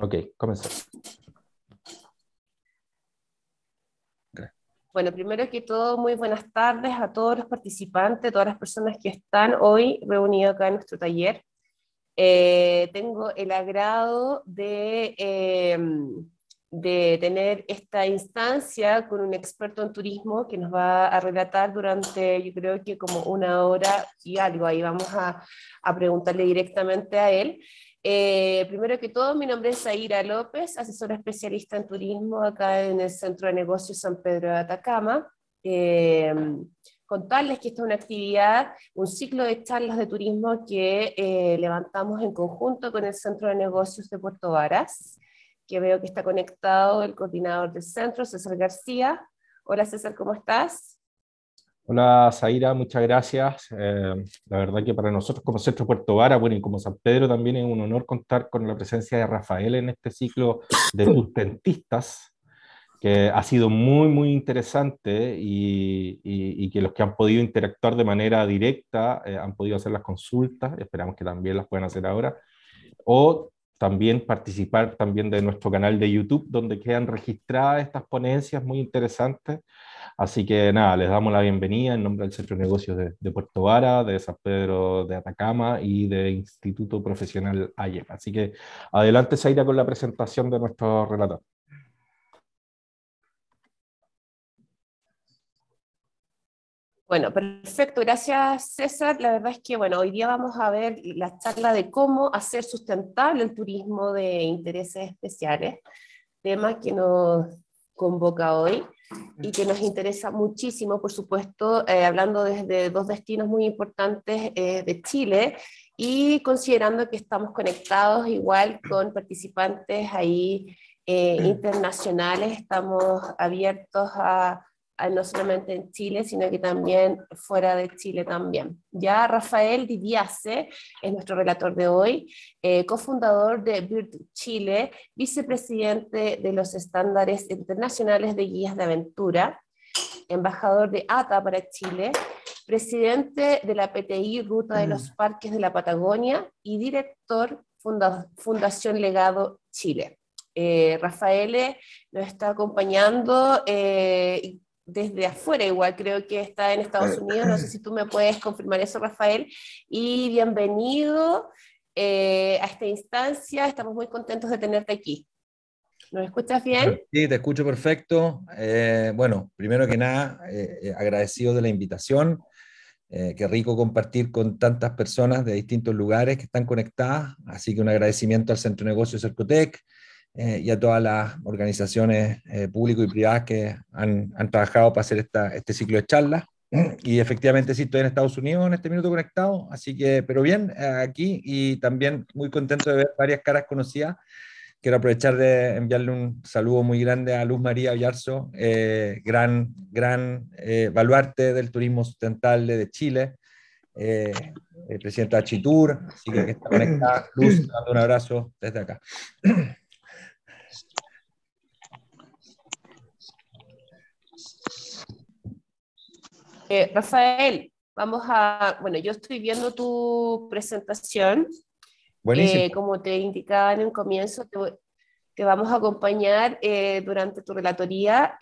Ok, comenzamos. Bueno, primero que todo, muy buenas tardes a todos los participantes, todas las personas que están hoy reunidos acá en nuestro taller. Eh, tengo el agrado de, em, de tener esta instancia con un experto en turismo que nos va a relatar durante, yo creo que como una hora y algo. Ahí vamos a, a preguntarle directamente a él. Eh, primero que todo, mi nombre es Zaira López, asesora especialista en turismo acá en el Centro de Negocios San Pedro de Atacama. Eh, contarles que esta es una actividad, un ciclo de charlas de turismo que eh, levantamos en conjunto con el Centro de Negocios de Puerto Varas, que veo que está conectado el coordinador del centro, César García. Hola César, ¿cómo estás? Hola Zaira, muchas gracias. Eh, la verdad que para nosotros como Centro Puerto Vara, bueno, y como San Pedro también es un honor contar con la presencia de Rafael en este ciclo de sustentistas, que ha sido muy, muy interesante y, y, que los que han podido interactuar de manera directa eh, han podido hacer las consultas, esperamos que también las puedan hacer ahora, o también participar también de nuestro canal de YouTube, donde quedan registradas estas ponencias muy interesantes Así que nada, les damos la bienvenida en nombre del Centro de Negocios de, Puerto Vara, de San Pedro de Atacama y de Instituto Profesional AYEP. Así que adelante, Zaira, con la presentación de nuestro relator. Bueno, perfecto, gracias César. La verdad es que bueno, hoy día vamos a ver la charla de cómo hacer sustentable el turismo de intereses especiales, tema que nos convoca hoy y que nos interesa muchísimo, por supuesto, eh, hablando desde dos destinos muy importantes eh, de Chile y considerando que estamos conectados igual con participantes ahí eh, internacionales, estamos abiertos a no solamente en Chile, sino que también fuera de Chile también. Ya Rafael Didiase es nuestro relator de hoy, eh, cofundador de BIRD Chile, vicepresidente de los estándares internacionales de guías de aventura, embajador de ATA para Chile, presidente de la PTI Ruta de los mm. Parques de la Patagonia y director Fundación Legado Chile. Eh, Rafael nos está acompañando eh, desde afuera, igual creo que está en Estados Unidos, no sé si tú me puedes confirmar eso, Rafael, y bienvenido eh, a esta instancia, estamos muy contentos de tenerte aquí. ¿Nos escuchas bien? Sí, te escucho perfecto. Eh, bueno, primero que nada, eh, agradecido de la invitación. qué rico compartir con tantas personas de distintos lugares que están conectadas. Así que un agradecimiento al Centro de Negocios Cercotec, eh, y a todas las organizaciones eh, públicas y privadas que han, han, trabajado para hacer esta, este ciclo de charlas. Y efectivamente sí estoy en Estados Unidos en este minuto conectado, así que, pero bien, eh, aquí y también muy contento de ver varias caras conocidas. Quiero aprovechar de enviarle un saludo muy grande a Luz María Villarzo, gran, gran baluarte del turismo sustentable de Chile, presidenta de Chitur, así que, que está conectada. Luz, dando un abrazo desde acá. Eh, Rafael, vamos a, bueno, yo estoy viendo tu presentación. Eh, como te indicaba en un comienzo, te, vamos a acompañar eh, durante tu relatoría.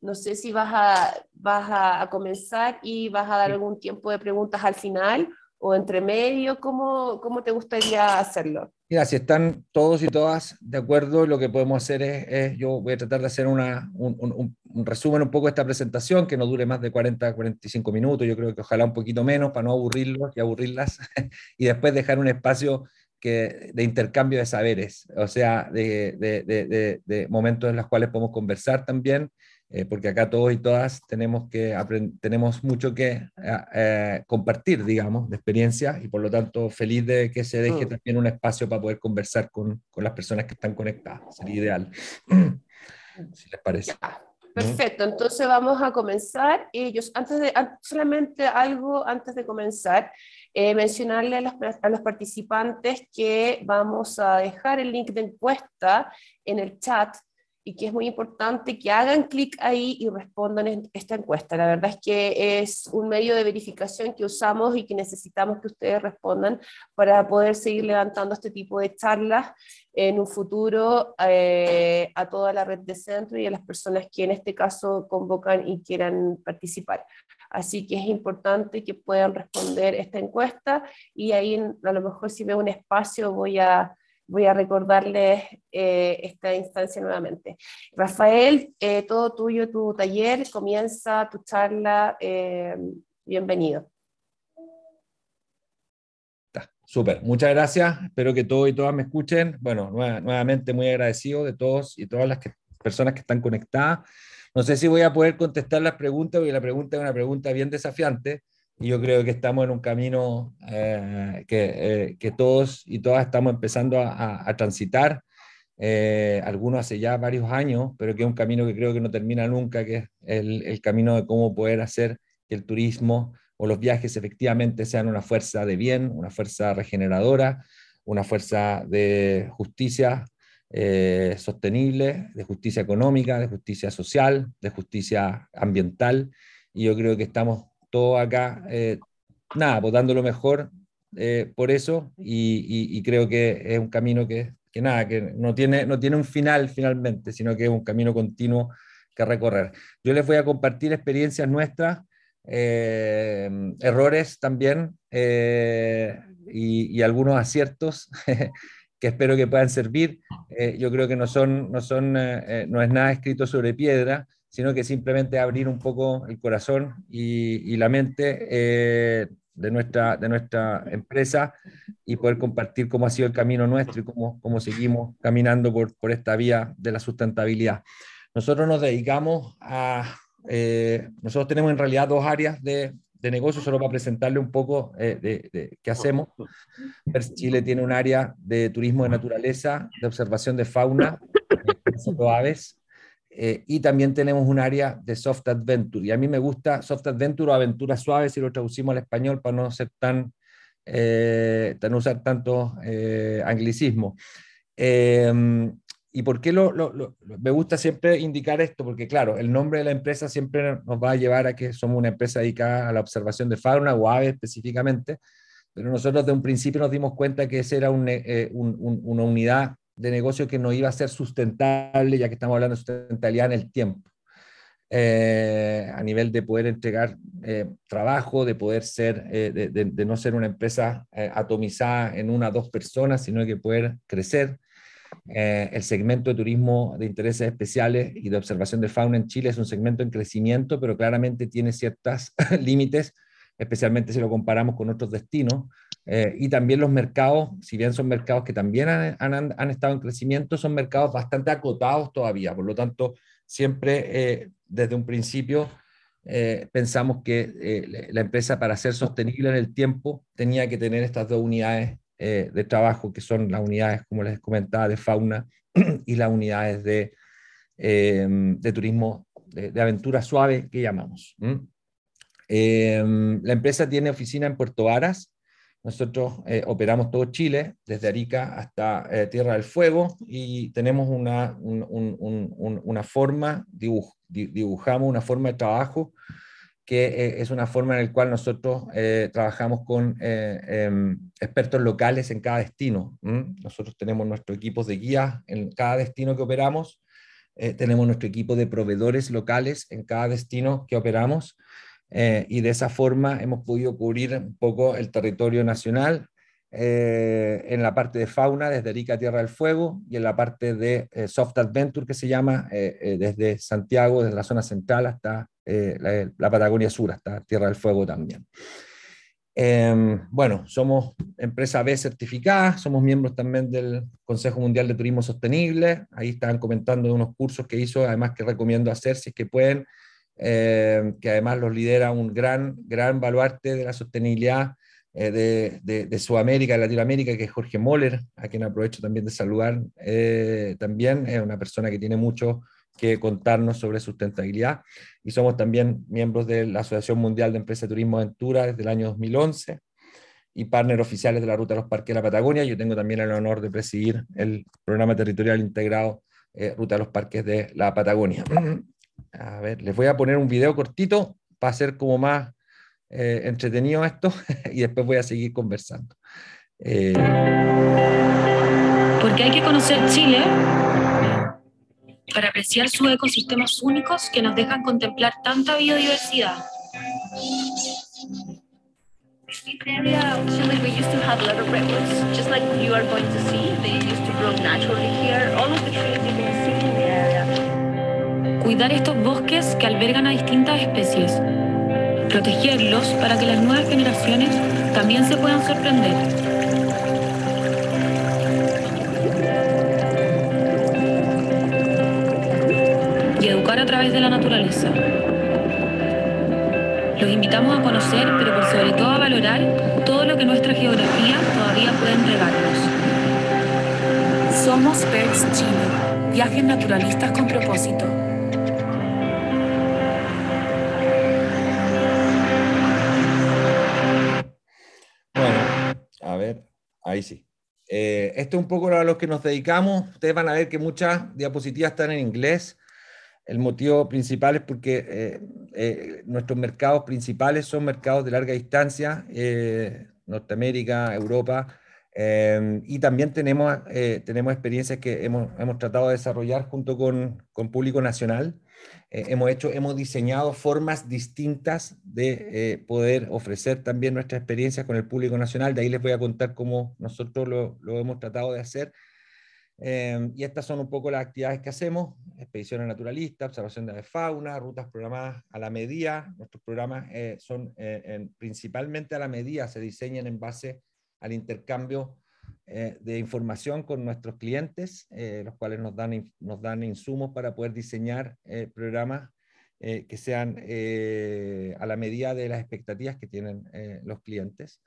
no sé si vas a, vas a, comenzar y vas a dar algún tiempo de preguntas al final o entre medio, ¿cómo, cómo te gustaría hacerlo? Mira, si están todos y todas de acuerdo, lo que podemos hacer es, yo voy a tratar de hacer una, un, un, resumen un poco de esta presentación, que no dure más de 40, 45 minutos, yo creo que ojalá un poquito menos para no aburrirlos y aburrirlas, y después dejar un espacio que, de intercambio de saberes, o sea, de, de, de, de momentos en los cuales podemos conversar también eh, porque acá todos y todas tenemos, que tenemos mucho que eh, eh, compartir, digamos, de experiencias y por lo tanto feliz de que se deje mm. también un espacio para poder conversar con, con las personas que están conectadas. Sería ideal, si les parece. Perfecto, entonces vamos a comenzar. Ellos, antes de, solamente algo antes de comenzar, mencionarle a los, a los participantes que vamos a dejar el link de encuesta en el chat y que es muy importante que hagan clic ahí y respondan en esta encuesta. La verdad es que es un medio de verificación que usamos y que necesitamos que ustedes respondan para poder seguir levantando este tipo de charlas en un futuro eh, a toda la red de centro y a las personas que en este caso convocan y quieran participar. Así que es importante que puedan responder esta encuesta y ahí a lo mejor si veo un espacio voy a voy a recordarles eh, esta instancia nuevamente. Rafael, eh, todo tuyo, tu taller, comienza tu charla. Eh, bienvenido. Súper, muchas gracias. Espero que todos y todas me escuchen. Bueno, nuevamente muy agradecido de todos y todas las personas que están conectadas. No sé si voy a poder contestar las preguntas, porque la pregunta es una pregunta bien desafiante yo creo que estamos en un camino eh, que, eh, que, todos y todas estamos empezando a, a, transitar, eh, algunos hace ya varios años, pero que es un camino que creo que no termina nunca, que es el, el, camino de cómo poder hacer que el turismo o los viajes efectivamente sean una fuerza de bien, una fuerza regeneradora, una fuerza de justicia sostenible, de justicia económica, de justicia social, de justicia ambiental. Y yo creo que estamos todo acá, eh, nada, pues lo mejor eh, por eso y, creo que es un camino que, que, nada, que no tiene, no tiene un final finalmente, sino que es un camino continuo que recorrer. Yo les voy a compartir experiencias nuestras, eh, errores también y, algunos aciertos que espero que puedan servir. yo creo que no, son, no, son, no es nada escrito sobre piedra, sino que simplemente abrir un poco el corazón y, la mente eh, de, nuestra, de nuestra empresa y poder compartir cómo ha sido el camino nuestro y cómo, cómo seguimos caminando por, por esta vía de la sustentabilidad. Nosotros nos dedicamos a, eh, nosotros tenemos en realidad dos áreas de, de negocio, solo para presentarle un poco eh, de, qué hacemos. Chile tiene un área de turismo de naturaleza, de observación de fauna, de aves, eh, y también tenemos un área de soft adventure. Y a mí me gusta soft adventure o aventura suave si lo traducimos al español para no ser tan, eh, tan usar tanto eh, anglicismo. Em, ¿Y por qué lo, me gusta siempre indicar esto? Porque claro, el nombre de la empresa siempre nos va a llevar a que somos una empresa dedicada a la observación de fauna o aves específicamente, pero nosotros de un principio nos dimos cuenta que esa era un, una unidad de negocio que no iba a ser sustentable, ya que estamos hablando de sustentabilidad en el tiempo. Eh, a nivel de poder entregar eh, trabajo, de poder ser, eh, de, no ser una empresa atomizada en una o dos personas, sino que poder crecer. el segmento de turismo de intereses especiales y de observación de fauna en Chile es un segmento en crecimiento, pero claramente tiene ciertos límites, especialmente si lo comparamos con otros destinos, eh, y también los mercados, si bien son mercados que también han, han, han, estado en crecimiento, son mercados bastante acotados todavía. Por lo tanto, siempre eh, desde un principio eh, pensamos que la empresa para ser sostenible en el tiempo tenía que tener estas dos unidades de trabajo, que son las unidades, como les comentaba, de fauna y las unidades de, de turismo de, aventura suave que llamamos. la empresa tiene oficina en Puerto Varas, nosotros eh, operamos todo Chile, desde Arica hasta eh, Tierra del Fuego, y tenemos una, una forma, dibujamos una forma de trabajo que eh, es una forma en la cual nosotros trabajamos con em, expertos locales en cada destino. Nosotros tenemos nuestros equipos de guía en cada destino que operamos, tenemos nuestro equipo de proveedores locales en cada destino que operamos, eh, y de esa forma hemos podido cubrir un poco el territorio nacional eh, en la parte de fauna desde Arica a Tierra del Fuego y en la parte de eh, Soft Adventure que se llama desde Santiago, desde la zona central hasta la, la, Patagonia Sur, hasta Tierra del Fuego también. Em, bueno, somos empresa B certificada, somos miembros también del Consejo Mundial de Turismo Sostenible, ahí estaban comentando de unos cursos que hizo, además que recomiendo hacer si es que pueden eh, que además los lidera un gran, gran baluarte de la sostenibilidad eh, de, de, Sudamérica, de Latinoamérica, que es Jorge Moller, a quien aprovecho también de saludar. Eh, también es una persona que tiene mucho que contarnos sobre sustentabilidad y somos también miembros de la Asociación Mundial de Empresas de Turismo Aventura desde el año 2011 y partner oficiales de la Ruta de los Parques de la Patagonia. Yo tengo también el honor de presidir el programa territorial integrado ruta de los parques de la Patagonia. A ver, les voy a poner un video cortito para hacer como más entretenido esto y después voy a seguir conversando. Porque hay que conocer Chile para apreciar sus ecosistemas únicos que nos dejan contemplar tanta biodiversidad. Cuidar estos bosques que albergan a distintas especies. Protegerlos para que las nuevas generaciones también se puedan sorprender. a través de la naturaleza. Los invitamos a conocer, pero por sobre todo a valorar todo lo que nuestra geografía todavía puede entregarnos. Somos Birds Chile, viajes naturalistas con propósito. Esto es un poco a lo que nos dedicamos. Ustedes van a ver que muchas diapositivas están en inglés. El motivo principal es porque eh, eh, nuestros mercados principales son mercados de larga distancia, eh, Norteamérica, Europa, y también tenemos, tenemos experiencias que hemos, hemos, tratado de desarrollar junto con, con Público Nacional. Hemos, hecho, hemos diseñado formas distintas de poder ofrecer también nuestras experiencias con el Público Nacional. De ahí les voy a contar cómo nosotros lo, lo hemos tratado de hacer Em, y estas son un poco las actividades que hacemos, expediciones naturalistas, observación de fauna, rutas programadas a la medida. Nuestros programas eh, son eh, principalmente a la medida, se diseñan en base al intercambio eh, de información con nuestros clientes, los cuales nos dan, nos dan insumos para poder diseñar programas que sean a la medida de las expectativas que tienen los clientes.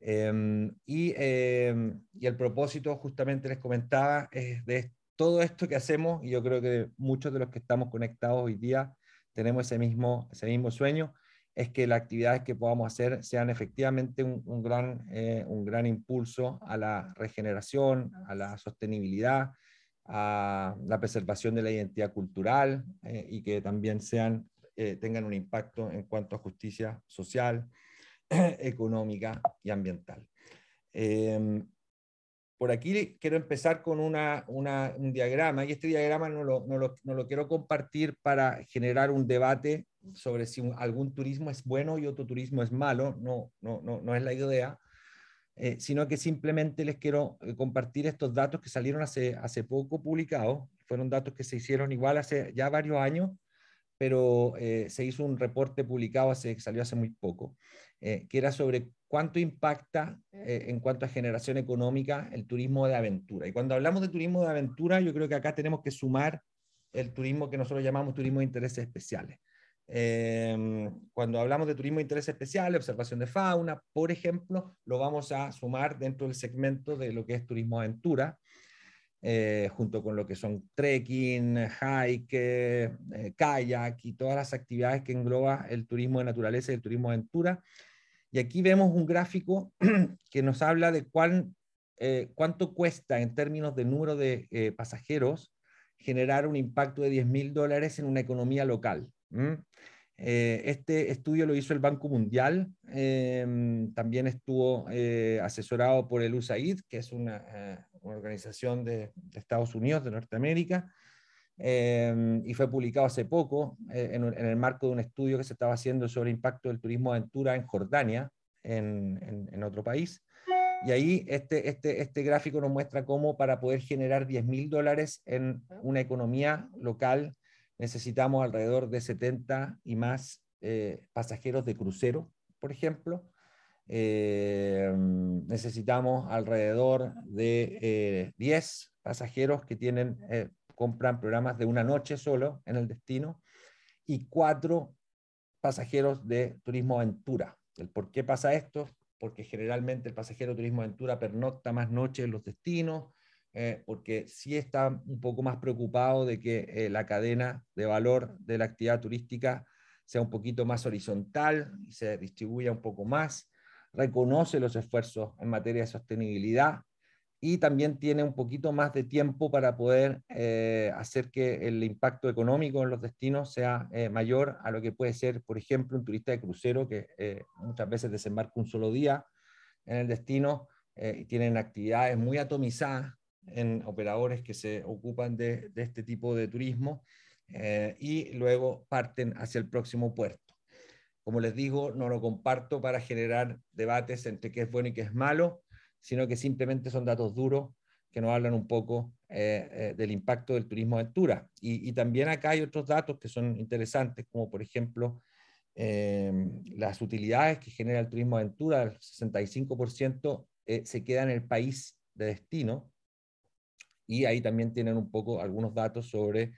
Em, y, em, y, el propósito, justamente les comentaba, es de todo esto que hacemos, y yo creo que muchos de los que estamos conectados hoy día tenemos ese mismo, ese mismo sueño, es que las actividades que podamos hacer sean efectivamente un, gran, eh, un gran impulso a la regeneración, a la sostenibilidad, a la preservación de la identidad cultural eh, y que también sean, eh, tengan un impacto en cuanto a justicia social, económica y ambiental. Em, por aquí quiero empezar con una, un diagrama, y este diagrama no lo, no, lo, no lo, quiero compartir para generar un debate sobre si algún turismo es bueno y otro turismo es malo, no, no, no, no es la idea, eh, sino que simplemente les quiero eh, compartir estos datos que salieron hace, hace poco publicados, fueron datos que se hicieron igual hace ya varios años, pero eh, se hizo un reporte publicado, hace, salió hace muy poco, que era sobre cuánto impacta en cuanto a generación económica el turismo de aventura. Y cuando hablamos de turismo de aventura, yo creo que acá tenemos que sumar el turismo que nosotros llamamos turismo de intereses especiales. Em, cuando hablamos de turismo de intereses especiales, observación de fauna, por ejemplo, lo vamos a sumar dentro del segmento de lo que es turismo aventura. Eh, junto con lo que son trekking, hike, eh, kayak y todas las actividades que engloba el turismo de naturaleza y el turismo aventura. Y aquí vemos un gráfico que nos habla de cuán, eh, cuánto cuesta en términos de número de pasajeros generar un impacto de 10 mil dólares en una economía local. Este estudio lo hizo el Banco Mundial, em, también estuvo asesorado por el USAID, que es una, una organización de, Estados Unidos, de Norteamérica, em, y fue publicado hace poco eh, en, el marco de un estudio que se estaba haciendo sobre el impacto del turismo aventura en Jordania, en, en, otro país. Y ahí este, este, este gráfico nos muestra cómo para poder generar 10 mil dólares en una economía local necesitamos alrededor de 70 y más eh, pasajeros de crucero, por ejemplo, eh, necesitamos alrededor de 10 eh, pasajeros que tienen, eh, compran programas de una noche solo en el destino y cuatro pasajeros de turismo aventura. ¿El por qué pasa esto? Porque generalmente el pasajero de turismo aventura pernocta más noches en los destinos, porque sí está un poco más preocupado de que la cadena de valor de la actividad turística sea un poquito más horizontal y se distribuya un poco más reconoce los esfuerzos en materia de sostenibilidad y también tiene un poquito más de tiempo para poder eh, hacer que el impacto económico en los destinos sea eh, mayor a lo que puede ser, por ejemplo, un turista de crucero que eh, muchas veces desembarca un solo día en el destino y tienen actividades muy atomizadas en operadores que se ocupan de, de este tipo de turismo y luego parten hacia el próximo puerto. Como les digo, no lo comparto para generar debates entre qué es bueno y qué es malo, sino que simplemente son datos duros que nos hablan un poco eh, eh, del impacto del turismo aventura. Y, también acá hay otros datos que son interesantes, como por ejemplo em, las utilidades que genera el turismo aventura, el 65% eh, se queda en el país de destino, y ahí también tienen un poco algunos datos sobre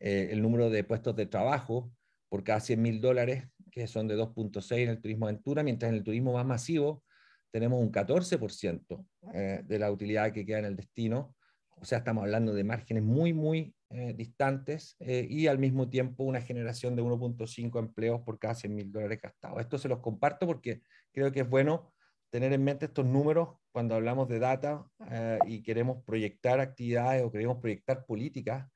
el número de puestos de trabajo por cada 100 mil dólares, que son de 2.6 en el turismo aventura, mientras en el turismo más masivo tenemos un 14% eh, de la utilidad que queda en el destino, o sea, estamos hablando de márgenes muy, muy eh, distantes eh, y al mismo tiempo una generación de 1.5 empleos por cada 100 mil dólares gastados. Esto se los comparto porque creo que es bueno tener en mente estos números cuando hablamos de data y queremos proyectar actividades o queremos proyectar políticas,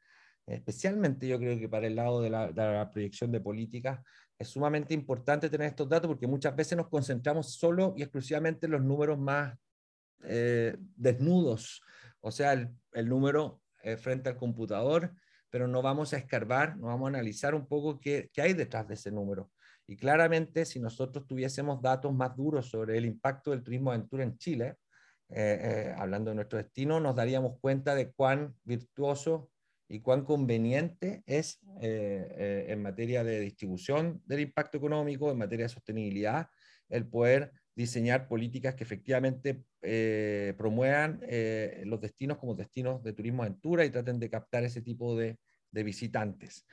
especialmente yo creo que para el lado de la, de la proyección de políticas, es sumamente importante tener estos datos porque muchas veces nos concentramos solo y exclusivamente en los números más eh, desnudos, o sea, el, número eh, frente al computador, pero no vamos a escarbar, no vamos a analizar un poco qué, qué hay detrás de ese número. Y claramente, si nosotros tuviésemos datos más duros sobre el impacto del turismo aventura en Chile, eh, hablando de nuestro destino, nos daríamos cuenta de cuán virtuoso y cuán conveniente es eh, eh, en materia de distribución del impacto económico, en materia de sostenibilidad, el poder diseñar políticas que efectivamente eh, promuevan los destinos como destinos de turismo aventura y traten de captar ese tipo de, de visitantes.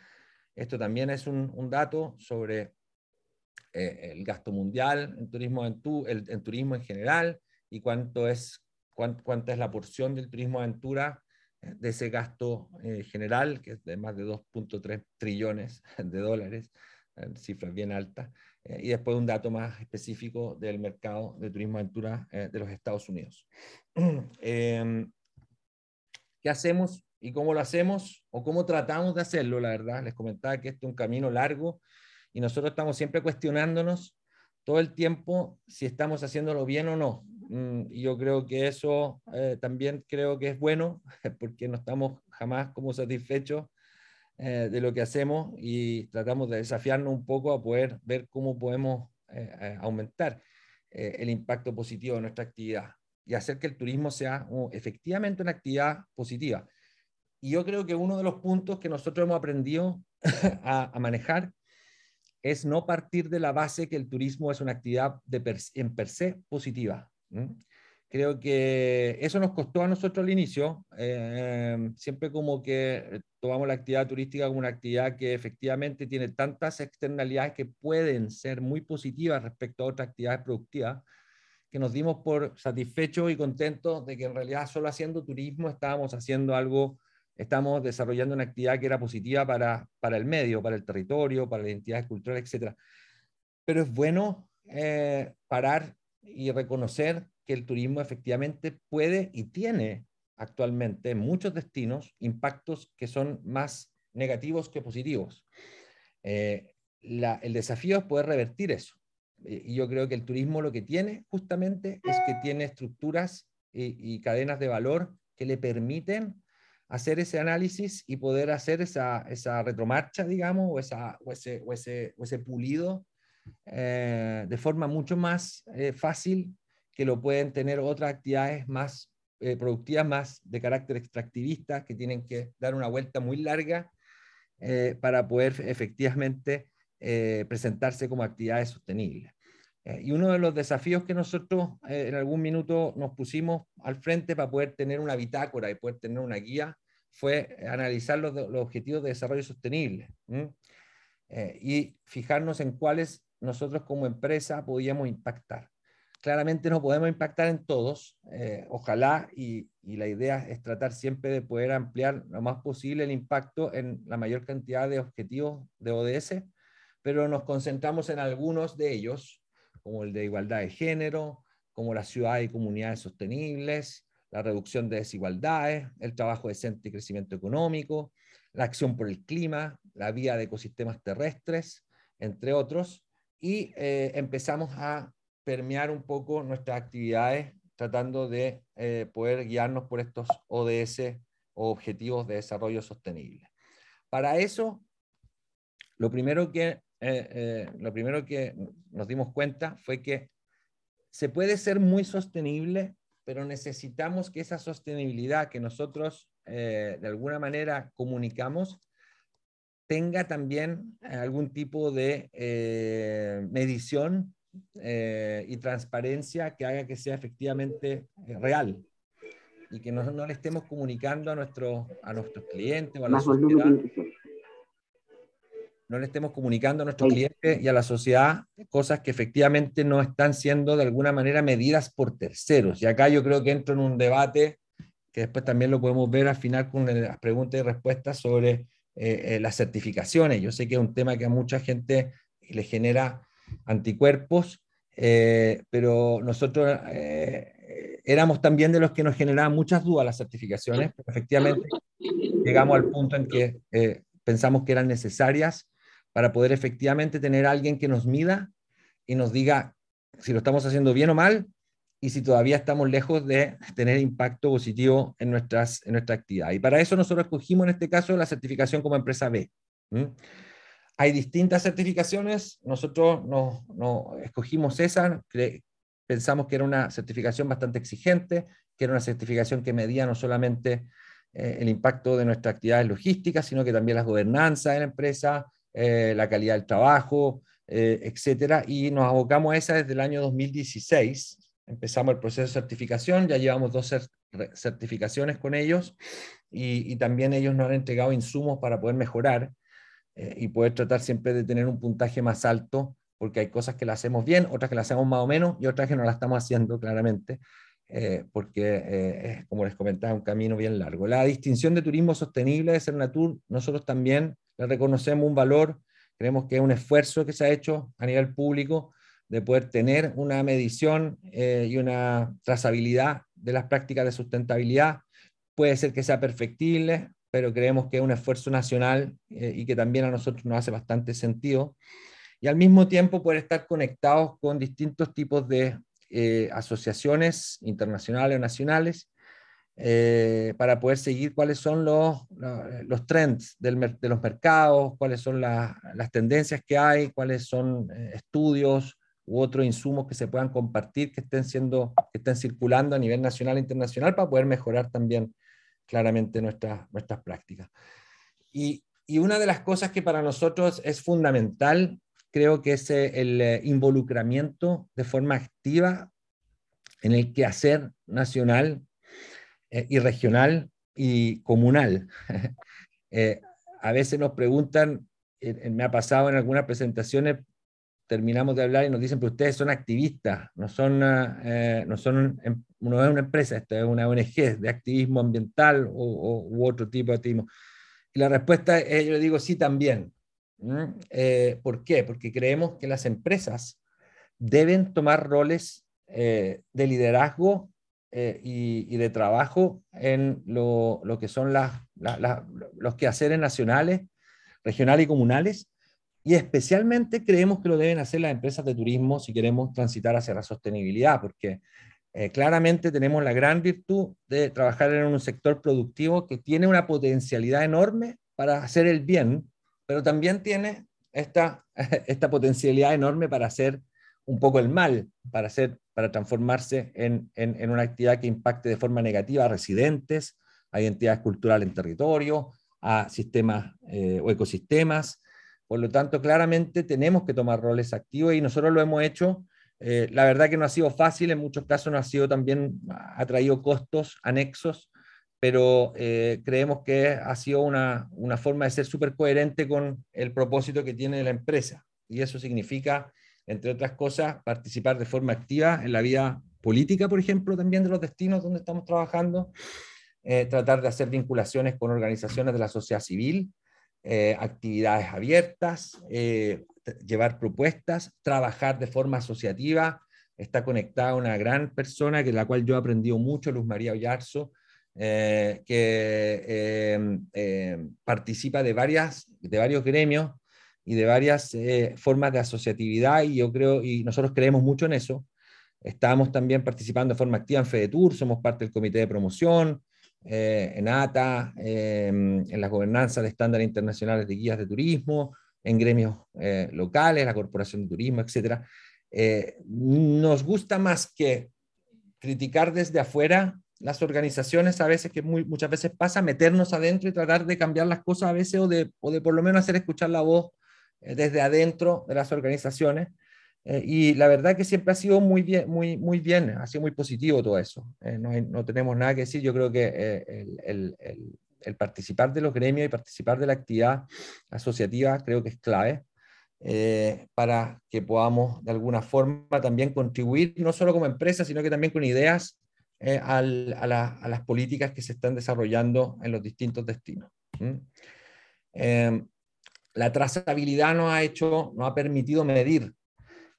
Esto también es un, un dato sobre el gasto mundial en turismo, en, en turismo en general y cuánto es, cuánta es la porción del turismo aventura de ese gasto eh, general, que es de más de 2.3 trillones de dólares, eh, cifras bien altas, eh, y después un dato más específico del mercado de turismo aventura de los Estados Unidos. Em, ¿Qué hacemos y cómo lo hacemos o cómo tratamos de hacerlo? La verdad, les comentaba que este es un camino largo y nosotros estamos siempre cuestionándonos todo el tiempo si estamos haciéndolo bien o no. Mm, y yo creo que eso eh, también creo que es bueno, porque no estamos jamás como satisfechos eh, de lo que hacemos y tratamos de desafiarnos un poco a poder ver cómo podemos eh, aumentar el impacto positivo de nuestra actividad y hacer que el turismo sea efectivamente una actividad positiva. Y yo creo que uno de los puntos que nosotros hemos aprendido a, a manejar es no partir de la base que el turismo es una actividad de en per se positiva. Creo que eso nos costó a nosotros al inicio, eh, siempre como que tomamos la actividad turística como una actividad que efectivamente tiene tantas externalidades que pueden ser muy positivas respecto a otras actividades productivas, que nos dimos por satisfechos y contentos de que en realidad solo haciendo turismo estábamos haciendo algo, estamos desarrollando una actividad que era positiva para, para el medio, para el territorio, para las identidades culturales, etc. Pero es bueno eh, parar y reconocer que el turismo efectivamente puede y tiene actualmente en muchos destinos impactos que son más negativos que positivos. Eh, el desafío es poder revertir eso. Y yo creo que el turismo lo que tiene justamente es que tiene estructuras y, cadenas de valor que le permiten hacer ese análisis y poder hacer esa, esa retromarcha, digamos, o, esa, o, ese, o, ese, pulido eh, de forma mucho más eh, fácil que lo pueden tener otras actividades más eh, productivas, más de carácter extractivista, que tienen que dar una vuelta muy larga para poder efectivamente presentarse como actividades sostenibles. Y uno de los desafíos que nosotros en algún minuto nos pusimos al frente para poder tener una bitácora y poder tener una guía fue analizar los, objetivos de desarrollo sostenible y fijarnos en cuáles nosotros como empresa podíamos impactar. Claramente no podemos impactar en todos, eh, ojalá, y, la idea es tratar siempre de poder ampliar lo más posible el impacto en la mayor cantidad de objetivos de ODS, pero nos concentramos en algunos de ellos, como el de igualdad de género, como las ciudades y comunidades sostenibles, la reducción de desigualdades, el trabajo decente y crecimiento económico, la acción por el clima, la vía de ecosistemas terrestres, entre otros, y eh, empezamos a permear un poco nuestras actividades tratando de eh, poder guiarnos por estos ODS o Objetivos de Desarrollo Sostenible. Para eso, lo primero que, eh, lo primero que nos dimos cuenta fue que se puede ser muy sostenible, pero necesitamos que esa sostenibilidad que nosotros de alguna manera comunicamos tenga también algún tipo de medición eh, y transparencia que haga que sea efectivamente eh, real y que no, no, le estemos comunicando a, nuestro, a nuestros clientes o a sociedad. No le estemos comunicando a nuestros clientes y a la sociedad cosas que efectivamente no están siendo de alguna manera medidas por terceros. Y acá yo creo que entro en un debate que después también lo podemos ver al final con las preguntas y respuestas sobre eh, las certificaciones. Yo sé que es un tema que a mucha gente le genera anticuerpos, eh, pero nosotros eh, éramos también de los que nos generaban muchas dudas las certificaciones, pero efectivamente llegamos al punto en que eh, pensamos que eran necesarias para poder efectivamente tener alguien que nos mida y nos diga si lo estamos haciendo bien o mal y si todavía estamos lejos de tener impacto positivo en, nuestras, en nuestra actividad. Y para eso nosotros escogimos en este caso la certificación como empresa B. Hay distintas certificaciones, nosotros nos, escogimos esa, pensamos que era una certificación bastante exigente, que era una certificación que medía no solamente eh, el impacto de nuestras actividades logísticas, sino que también las gobernanzas de la empresa, eh, la calidad del trabajo, eh, etcétera, y nos abocamos a esa desde el año 2016. Empezamos el proceso de certificación, ya llevamos dos certificaciones con ellos y, también ellos nos han entregado insumos para poder mejorar. Eh, y poder tratar siempre de tener un puntaje más alto, porque hay cosas que las hacemos bien, otras que las hacemos más o menos y otras que no las estamos haciendo claramente, eh, porque eh, como les comentaba, un camino bien largo. La distinción de turismo sostenible de Cernatur, nosotros también le reconocemos un valor, creemos que es un esfuerzo que se ha hecho a nivel público de poder tener una medición y una trazabilidad de las prácticas de sustentabilidad. Puede ser que sea perfectible, pero creemos que es un esfuerzo nacional eh, y que también a nosotros nos hace bastante sentido. Y al mismo tiempo poder estar conectados con distintos tipos de eh, asociaciones internacionales o nacionales eh, para poder seguir cuáles son los, los trends de los mercados, cuáles son las tendencias que hay, cuáles son estudios u otros insumos que se puedan compartir, que estén, siendo, que estén circulando a nivel nacional e internacional para poder mejorar también claramente nuestras, nuestras prácticas. Y, y, una de las cosas que para nosotros es fundamental, creo que es eh, el eh, involucramiento de forma activa en el quehacer nacional eh, y regional y comunal. a veces nos preguntan, me ha pasado en algunas presentaciones, terminamos de hablar y nos dicen, pero ustedes son activistas, no son, eh, no son em, no es una empresa, esto es una ONG de activismo ambiental o, u otro tipo de activismo. Y la respuesta es, yo le digo, sí también. Eh, ¿Por qué? Porque creemos que las empresas deben tomar roles eh, de liderazgo y, y, de trabajo en lo, que son los quehaceres nacionales, regionales y comunales, y especialmente creemos que lo deben hacer las empresas de turismo si queremos transitar hacia la sostenibilidad, porque eh, claramente tenemos la gran virtud de trabajar en un sector productivo que tiene una potencialidad enorme para hacer el bien, pero también tiene esta potencialidad enorme para hacer un poco el mal, para, hacer, para transformarse en, en, una actividad que impacte de forma negativa a residentes, a identidades culturales en territorio, a sistemas eh, o ecosistemas, por lo tanto, claramente tenemos que tomar roles activos y nosotros lo hemos hecho. Eh, la verdad que no ha sido fácil, en muchos casos no ha sido también, ha traído costos anexos, pero eh, creemos que ha sido una, una forma de ser súper coherente con el propósito que tiene la empresa. Y eso significa, entre otras cosas, participar de forma activa en la vida política, por ejemplo, también de los destinos donde estamos trabajando, eh, tratar de hacer vinculaciones con organizaciones de la sociedad civil, eh, actividades abiertas, eh, llevar propuestas, trabajar de forma asociativa. Está conectada una gran persona, que la cual yo he aprendido mucho, Luz María Ollarzo, eh, que em, em, participa de, varias, de varios gremios y de varias eh, formas de asociatividad y yo creo, y nosotros creemos mucho en eso. Estamos también participando de forma activa en FEDETUR, somos parte del comité de promoción, eh, en ATA, em, en las gobernanzas de estándares internacionales de guías de turismo, en gremios locales, la Corporación de Turismo, etc. nos gusta más que criticar desde afuera las organizaciones a veces, que muchas veces pasa, meternos adentro y tratar de cambiar las cosas a veces o de, o de por lo menos hacer escuchar la voz eh, desde adentro de las organizaciones. Eh, y la verdad que siempre ha sido muy bien, muy, muy bien, ha sido muy positivo todo eso. Eh, no, no, tenemos nada que decir. Yo creo que el, el, el, el, participar de los gremios y participar de la actividad asociativa creo que es clave. para que podamos de alguna forma también contribuir, no solo como empresa, sino que también con ideas eh, a, las políticas que se están desarrollando en los distintos destinos. Em, la trazabilidad nos ha hecho, nos ha permitido medir.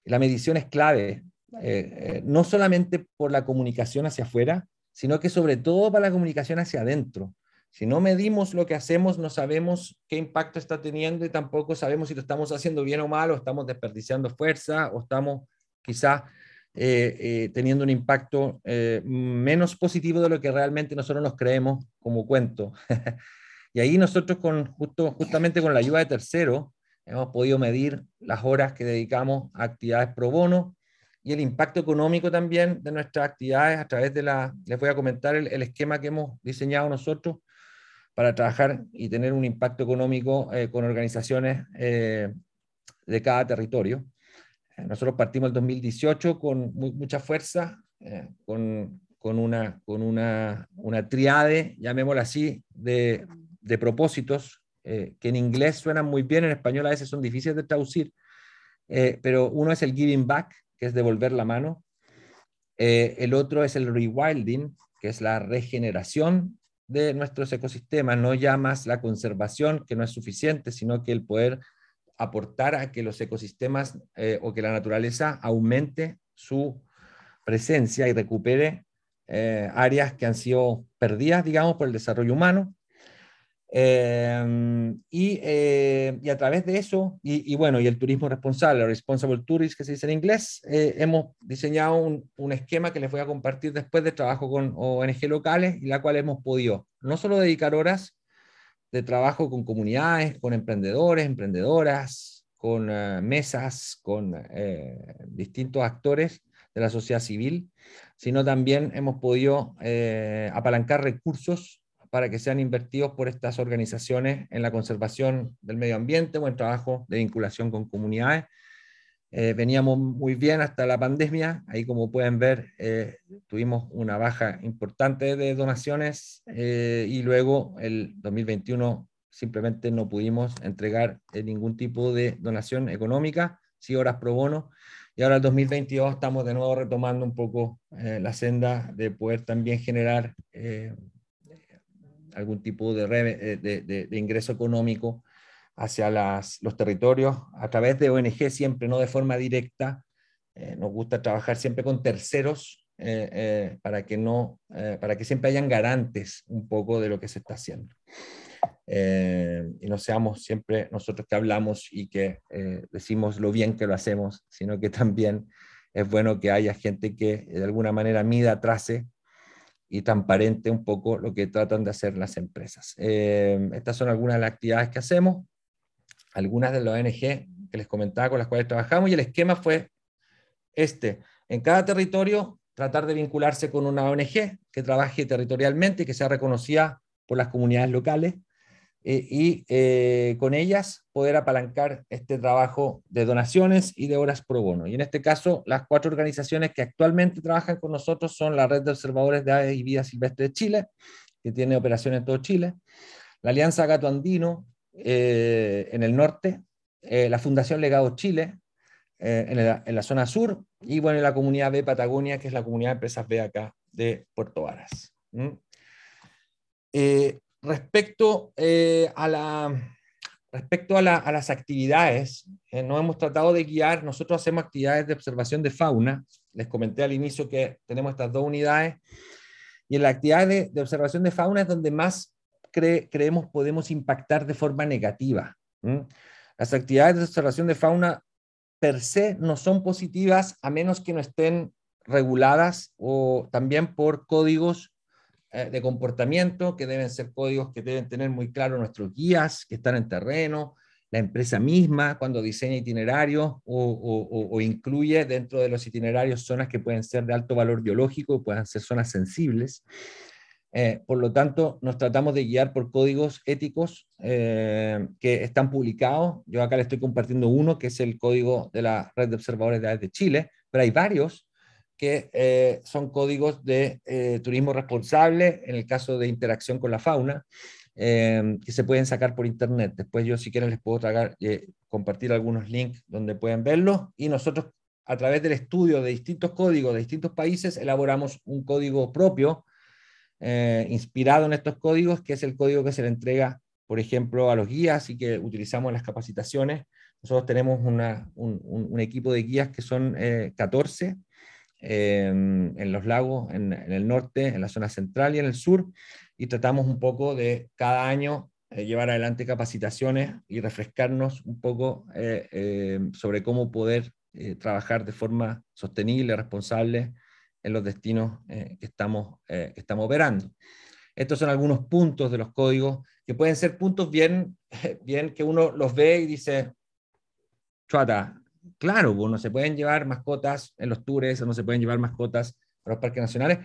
La medición es clave, eh, eh, no solamente por la comunicación hacia afuera, sino que sobre todo para la comunicación hacia adentro. Si no medimos lo que hacemos, no sabemos qué impacto está teniendo y tampoco sabemos si lo estamos haciendo bien o mal, o estamos desperdiciando fuerza, o estamos quizás eh, eh, teniendo un impacto eh, menos positivo de lo que realmente nosotros nos creemos como cuento. y ahí nosotros con, justo, justamente con la ayuda de terceros hemos podido medir las horas que dedicamos a actividades pro bono y el impacto económico también de nuestras actividades a través de la, les voy a comentar el, el esquema que hemos diseñado nosotros para trabajar y tener un impacto económico con organizaciones de cada territorio. Nosotros partimos el 2018 con mucha fuerza, eh, con, con, una, con una, una, triade, llamémosla así, de, de propósitos, eh, que en inglés suenan muy bien, en español a veces son difíciles de traducir, eh, pero uno es el giving back, que es devolver la mano, el otro es el rewilding, que es la regeneración de nuestros ecosistemas, no ya más la conservación, que no es suficiente, sino que el poder aportar a que los ecosistemas eh, o que la naturaleza aumente su presencia y recupere eh, áreas que han sido perdidas, digamos, por el desarrollo humano. Eh, y, a través de eso, y, bueno, y el turismo responsable, responsible tourism, que se dice en inglés, hemos diseñado un, un, esquema que les voy a compartir después de trabajo con ONG locales y la cual hemos podido no solo dedicar horas, de trabajo con comunidades, con emprendedores, emprendedoras, con eh, mesas, con eh, distintos actores de la sociedad civil, sino también hemos podido eh, apalancar recursos para que sean invertidos por estas organizaciones en la conservación del medio ambiente o en trabajo de vinculación con comunidades. veníamos muy bien hasta la pandemia, ahí como pueden ver tuvimos una baja importante de donaciones y luego el 2021 simplemente no pudimos entregar eh, ningún tipo de donación económica, sí horas pro bono, y ahora el 2022 estamos de nuevo retomando un poco eh, la senda de poder también generar eh, algún tipo de, de, ingreso económico hacia los territorios a través de ONG, siempre no de forma directa. nos gusta trabajar siempre con terceros para, que no, para que siempre hayan garantes un poco de lo que se está haciendo. Eh, y no seamos siempre nosotros que hablamos y que eh, decimos lo bien que lo hacemos, sino que también es bueno que haya gente que de alguna manera mida, trace y transparente un poco lo que tratan de hacer las empresas. Eh, estas son algunas de las actividades que hacemos, algunas de las ONG que les comentaba con las cuales trabajamos y el esquema fue este. En cada territorio tratar de vincularse con una ONG que trabaje territorialmente y que sea reconocida por las comunidades locales y eh, con ellas poder apalancar este trabajo de donaciones y de horas pro bono. Y en este caso, las cuatro organizaciones que actualmente trabajan con nosotros son la Red de Observadores de Aves y Vida Silvestre de Chile, que tiene operaciones en todo Chile, la Alianza Gato Andino eh, en el norte, la Fundación Legado Chile en la, en, la, zona sur, y bueno, la comunidad B Patagonia, que es la comunidad de empresas B acá de Puerto Varas. Respecto eh, a, la, respecto a, las actividades, eh, nos hemos tratado de guiar, nosotros hacemos actividades de observación de fauna, les comenté al inicio que tenemos estas dos unidades, y en la actividad de, observación de fauna es donde más creemos podemos impactar de forma negativa. Las actividades de observación de fauna per se no son positivas a menos que no estén reguladas o también por códigos de comportamiento, que deben ser códigos que deben tener muy claro nuestros guías que están en terreno, la empresa misma cuando diseña itinerarios o, incluye dentro de los itinerarios zonas que pueden ser de alto valor biológico, pueden ser zonas sensibles. Eh, por lo tanto, nos tratamos de guiar por códigos éticos eh, que están publicados. Yo acá le estoy compartiendo uno, que es el código de la Red de Observadores de Aves de Chile, pero hay varios que eh, son códigos de eh, turismo responsable, en el caso de interacción con la fauna, eh, que se pueden sacar por internet. Después yo si quieren les puedo tragar, compartir algunos links donde pueden verlo y nosotros a través del estudio de distintos códigos de distintos países elaboramos un código propio inspirado en estos códigos, que es el código que se le entrega, por ejemplo, a los guías y que utilizamos en las capacitaciones. Nosotros tenemos una, un, un, equipo de guías que son 14 en los lagos, en, el norte, en la zona central y en el sur, y tratamos un poco de cada año eh, llevar adelante capacitaciones y refrescarnos un poco eh, eh, sobre cómo poder trabajar de forma sostenible, responsable en los destinos que, estamos, que estamos operando. Estos son algunos puntos de los códigos que pueden ser puntos bien, bien que uno los ve y dice, chuata, claro, pues, no se pueden llevar mascotas en los tours, no se pueden llevar mascotas a los parques nacionales,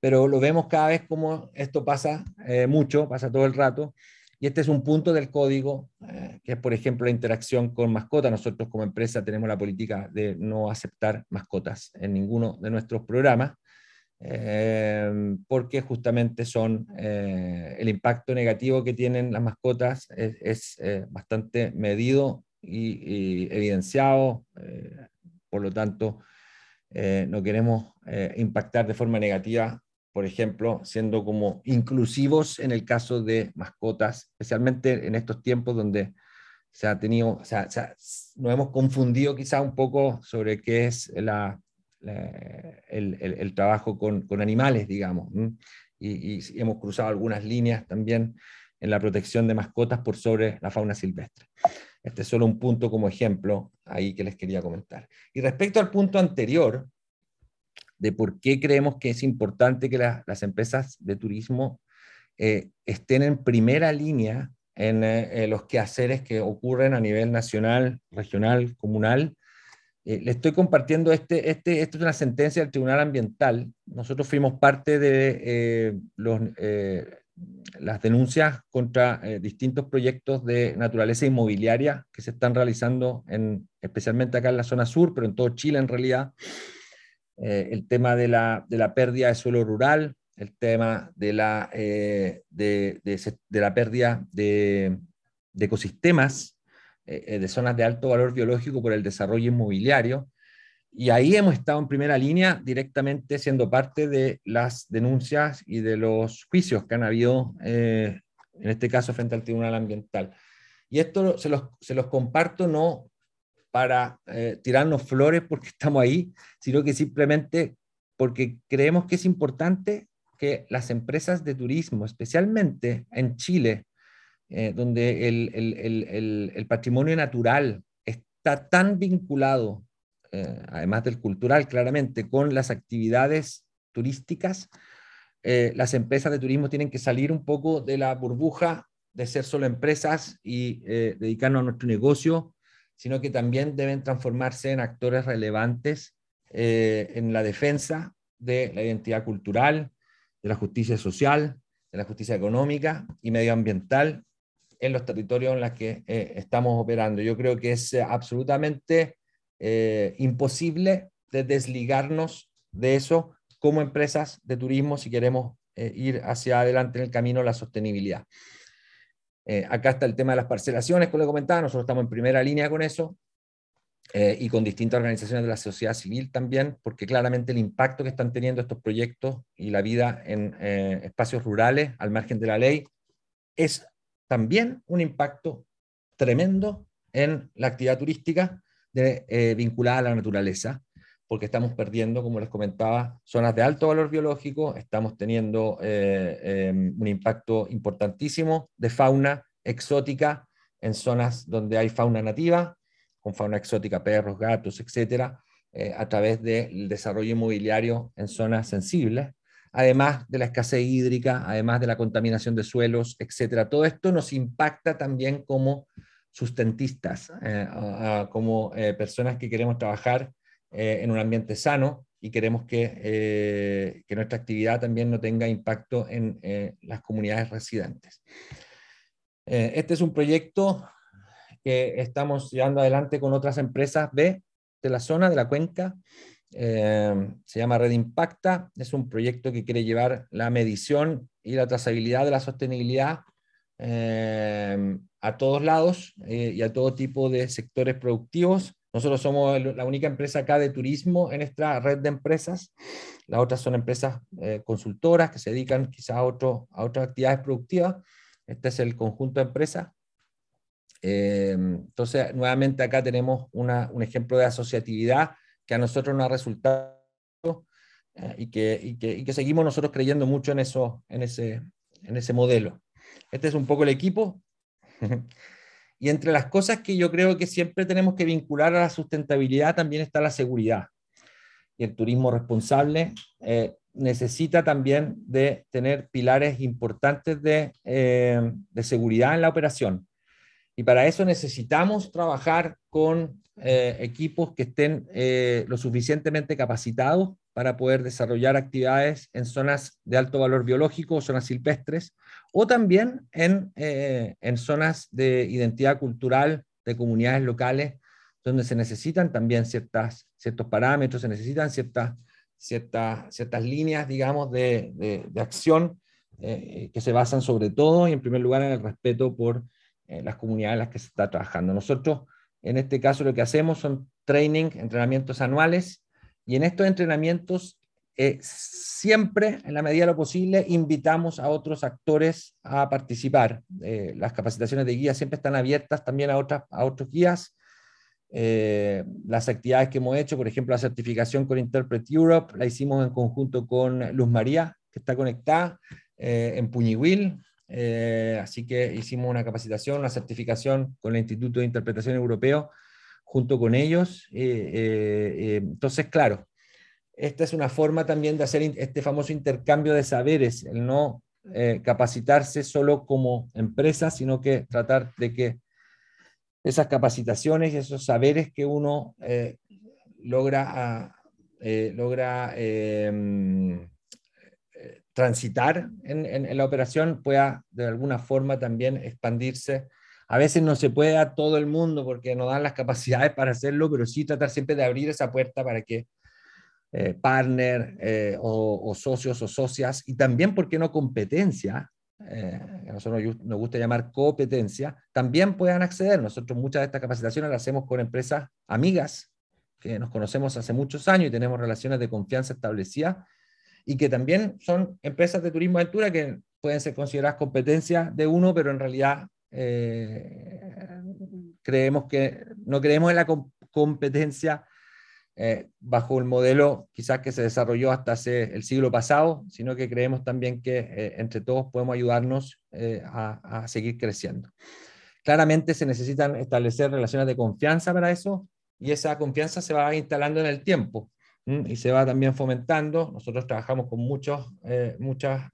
pero lo vemos cada vez como esto pasa eh, mucho, pasa todo el rato, y este es un punto del código, eh, que es, por ejemplo, la interacción con mascotas. Nosotros como empresa tenemos la política de no aceptar mascotas en ninguno de nuestros programas, eh, porque justamente son el impacto negativo que tienen las mascotas es, es bastante medido y, evidenciado. Eh, por lo tanto, eh, no queremos eh, impactar de forma negativa, por ejemplo, siendo como inclusivos en el caso de mascotas, especialmente en estos tiempos donde se ha tenido, o sea, nos hemos confundido quizá un poco sobre qué es la, el, el, trabajo con, con animales, digamos, y, y, hemos cruzado algunas líneas también en la protección de mascotas por sobre la fauna silvestre. Este es solo un punto como ejemplo ahí que les quería comentar. Y respecto al punto anterior, de por qué creemos que es importante que las empresas de turismo eh, estén en primera línea en eh, los quehaceres que ocurren a nivel nacional, regional, comunal. Eh, le estoy compartiendo este, este, esto es una sentencia del Tribunal Ambiental. Nosotros fuimos parte de los, las denuncias contra eh, distintos proyectos de naturaleza inmobiliaria que se están realizando, en, especialmente acá en la zona sur, pero en todo Chile en realidad. Eh, el tema de la, de la, pérdida de suelo rural, el tema de la, eh, de, de, la pérdida de, ecosistemas, de zonas de alto valor biológico por el desarrollo inmobiliario, y ahí hemos estado en primera línea directamente siendo parte de las denuncias y de los juicios que han habido, eh, en este caso frente al Tribunal Ambiental. Y esto se los, se los comparto no para eh, tirarnos flores porque estamos ahí, sino que simplemente porque creemos que es importante que las empresas de turismo, especialmente en Chile, eh, donde el, el, el, el patrimonio natural está tan vinculado eh, además del cultural, claramente, con las actividades turísticas, eh, las empresas de turismo tienen que salir un poco de la burbuja de ser solo empresas y eh, dedicarnos a nuestro negocio, sino que también deben transformarse en actores relevantes en la defensa de la identidad cultural, de la justicia social, de la justicia económica y medioambiental en los territorios en los que estamos operando. Yo creo que es absolutamente eh, imposible de desligarnos de eso como empresas de turismo si queremos eh, ir hacia adelante en el camino de la sostenibilidad. Eh, acá está el tema de las parcelaciones, como le comentaba, nosotros estamos en primera línea con eso y con distintas organizaciones de la sociedad civil también, porque claramente el impacto que están teniendo estos proyectos y la vida en espacios rurales al margen de la ley es también un impacto tremendo en la actividad turística de, vinculada a la naturaleza porque estamos perdiendo, como les comentaba, zonas de alto valor biológico, estamos teniendo eh, em, un impacto importantísimo de fauna exótica en zonas donde hay fauna nativa, con fauna exótica, perros, gatos, etcétera, eh, a través del desarrollo inmobiliario en zonas sensibles, además de la escasez hídrica, además de la contaminación de suelos, etcétera. Todo esto nos impacta también como sustentistas, eh, como personas que queremos trabajar eh, en un ambiente sano y queremos que, eh, que, nuestra actividad también no tenga impacto en eh, las comunidades residentes. este es un proyecto que estamos llevando adelante con otras empresas B de la zona, de la cuenca. se llama Red Impacta. Es un proyecto que quiere llevar la medición y la trazabilidad de la sostenibilidad a todos lados y a todo tipo de sectores productivos nosotros somos la única empresa acá de turismo en esta red de empresas. Las otras son empresas eh, consultoras que se dedican quizás a, a otras actividades productivas. Este es el conjunto de empresas. Eh, entonces, nuevamente acá tenemos un ejemplo de asociatividad que a nosotros nos ha resultado eh, y, que, y, que, y, que, seguimos nosotros creyendo mucho en, eso, en, ese, en ese modelo. Este es un poco el equipo. Y entre las cosas que yo creo que siempre tenemos que vincular a la sustentabilidad también está la seguridad. Y el turismo responsable eh, necesita también de tener pilares importantes de, eh, de, seguridad en la operación. Y para eso necesitamos trabajar con eh, equipos que estén lo suficientemente capacitados para poder desarrollar actividades en zonas de alto valor biológico, zonas silvestres, o también en, eh, en zonas de identidad cultural de comunidades locales, donde se necesitan también ciertos parámetros, se necesitan ciertas, ciertas, ciertas líneas, digamos, de, de, acción eh, que se basan sobre todo y en primer lugar en el respeto por eh, las comunidades en las que se está trabajando. Nosotros, en este caso, lo que hacemos son training, entrenamientos anuales, y en estos entrenamientos eh, siempre, en la medida de lo posible, invitamos a otros actores a participar. Eh, las capacitaciones de guías siempre están abiertas también a, otras, a otros guías. Eh, las actividades que hemos hecho, por ejemplo, la certificación con Interpret Europe, la hicimos en conjunto con Luz María, que está conectada en Puñihuil. así que hicimos una capacitación, una certificación con el Instituto de Interpretación Europeo junto con ellos. entonces, claro, esta es una forma también de hacer este famoso intercambio de saberes, el no eh, capacitarse solo como empresa, sino que tratar de que esas capacitaciones y esos saberes que uno eh, logra, eh, logra em, transitar en, la operación pueda de alguna forma también expandirse. A veces no se puede a todo el mundo porque no dan las capacidades para hacerlo, pero sí tratar siempre de abrir esa puerta para que eh, partner eh, o, socios o socias, y también, ¿por qué no competencia? Eh, a nosotros nos gusta llamar competencia, también puedan acceder. Nosotros muchas de estas capacitaciones las hacemos con empresas amigas, que nos conocemos hace muchos años y tenemos relaciones de confianza establecidas, y que también son empresas de turismo aventura que pueden ser consideradas competencias de uno, pero en realidad creemos que no creemos en la competencia eh, bajo el modelo quizás que se desarrolló hasta hace el siglo pasado, sino que creemos también que eh, entre todos podemos ayudarnos eh, a, seguir creciendo. Claramente se necesitan establecer relaciones de confianza para eso y esa confianza se va instalando en el tiempo y se va también fomentando. Nosotros trabajamos con muchos muchas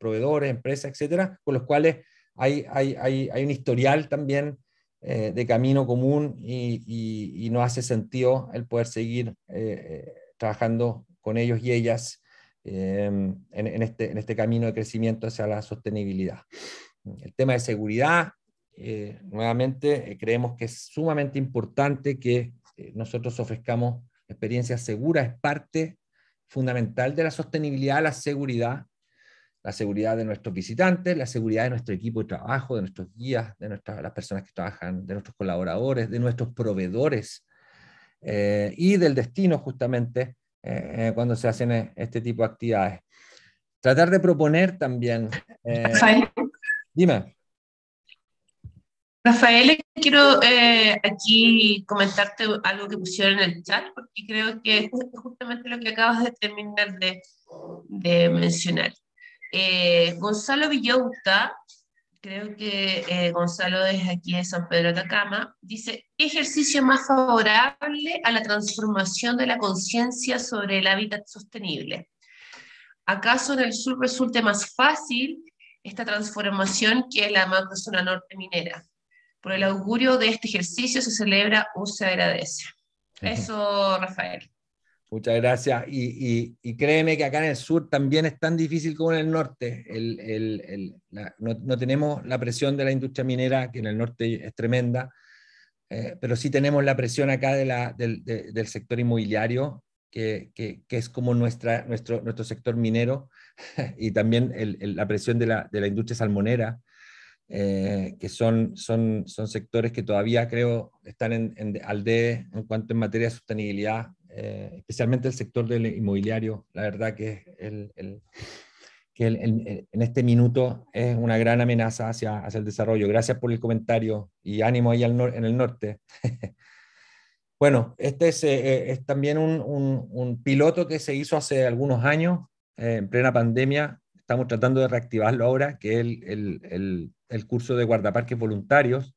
proveedores, empresas, etcétera, con los cuales hay, hay, hay, hay un historial también eh, de camino común y, no hace sentido el poder seguir eh, eh, trabajando con ellos y ellas en, este, en este camino de crecimiento hacia la sostenibilidad. El tema de seguridad, nuevamente, creemos que es sumamente importante que nosotros ofrezcamos experiencias seguras, es parte fundamental de la sostenibilidad, la seguridad, la seguridad de nuestros visitantes, la seguridad de nuestro equipo de trabajo, de nuestros guías, de nuestras, las personas que trabajan, de nuestros colaboradores, de nuestros proveedores eh, y del destino justamente eh, eh, cuando se hacen este tipo de actividades. Tratar de proponer también... dime. Rafael, quiero aquí comentarte algo que pusieron en el chat, porque creo que es justamente lo que acabas de terminar de, de mencionar. Eh, Gonzalo Villauta, creo que eh, Gonzalo es aquí de San Pedro de Atacama, dice, ¿qué ejercicio más favorable a la transformación de la conciencia sobre el hábitat sostenible? ¿Acaso en el sur resulte más fácil esta transformación que en la macrozona norte minera? Por el augurio de este ejercicio se celebra o se agradece. Eso, Rafael. Muchas gracias. Y, créeme que acá en el sur también es tan difícil como en el norte. no, tenemos la presión de la industria minera, que en el norte es tremenda, eh, pero sí tenemos la presión acá de la, del, sector inmobiliario, que, es como nuestra, nuestro, nuestro sector minero, y también la presión de la, de la industria salmonera. Eh, que son, son, son sectores que todavía creo están en, en, al en cuanto en materia de sostenibilidad, eh, especialmente el sector del inmobiliario. La verdad que, el, el, que en este minuto es una gran amenaza hacia, hacia el desarrollo. Gracias por el comentario y ánimo ahí al en el norte. bueno, este es, eh, es también un, un, piloto que se hizo hace algunos años, en plena pandemia. Estamos tratando de reactivarlo ahora, que es el, el el curso de guardaparques voluntarios.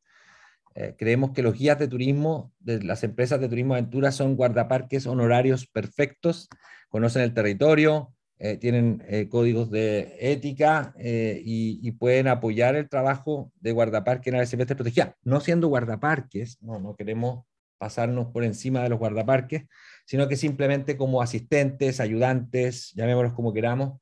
Eh, creemos que los guías de turismo de las empresas de turismo aventura son guardaparques honorarios perfectos, conocen el territorio, eh, tienen eh, códigos de ética y, pueden apoyar el trabajo de guardaparque en áreas silvestres protegidas. No siendo guardaparques, no, no queremos pasarnos por encima de los guardaparques, sino que simplemente como asistentes, ayudantes, llamémoslos como queramos,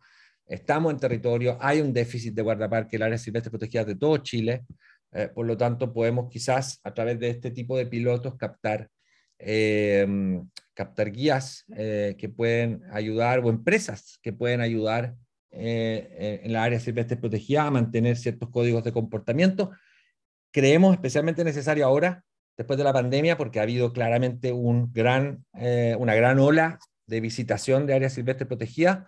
Estamos en territorio, hay un déficit de guardaparque en áreas silvestres protegidas de todo Chile, eh, por lo tanto podemos quizás a través de este tipo de pilotos captar, em, captar guías eh, que pueden ayudar o empresas que pueden ayudar eh, en la área silvestre protegida a mantener ciertos códigos de comportamiento. Creemos especialmente necesario ahora, después de la pandemia, porque ha habido claramente un gran, una gran ola de visitación de áreas silvestres protegidas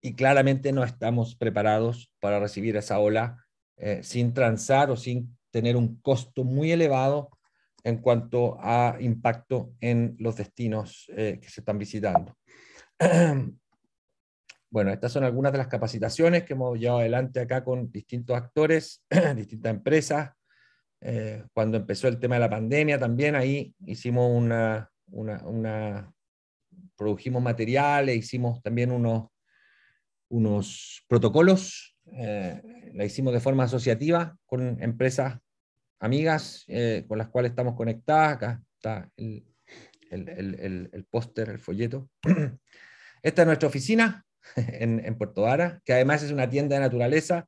y claramente no estamos preparados para recibir esa ola eh, sin transar o sin tener un costo muy elevado en cuanto a impacto en los destinos eh, que se están visitando. Bueno, estas son algunas de las capacitaciones que hemos llevado adelante acá con distintos actores, distintas empresas. Eh, cuando empezó el tema de la pandemia también ahí hicimos una, una, una produjimos materiales, hicimos también unos, unos protocolos, eh, la hicimos de forma asociativa con empresas amigas eh, con las cuales estamos conectadas. Acá está el, el, el, póster, el folleto. Esta es nuestra oficina en, en, Puerto Vara, que además es una tienda de naturaleza.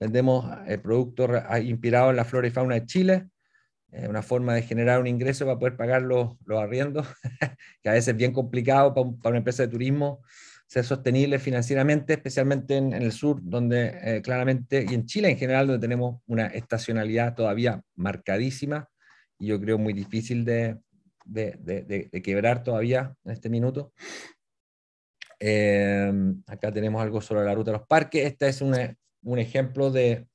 Vendemos eh, productos inspirados en la flora y fauna de Chile, una forma de generar un ingreso para poder pagar los, los arriendos, que a veces es bien complicado para una empresa de turismo ser sostenible financieramente, especialmente en, el sur, donde eh, claramente, y en Chile en general, donde tenemos una estacionalidad todavía marcadísima, y yo creo muy difícil de, de, de, quebrar todavía en este minuto. Eh, acá tenemos algo sobre la ruta de los parques. Este es un, un ejemplo de,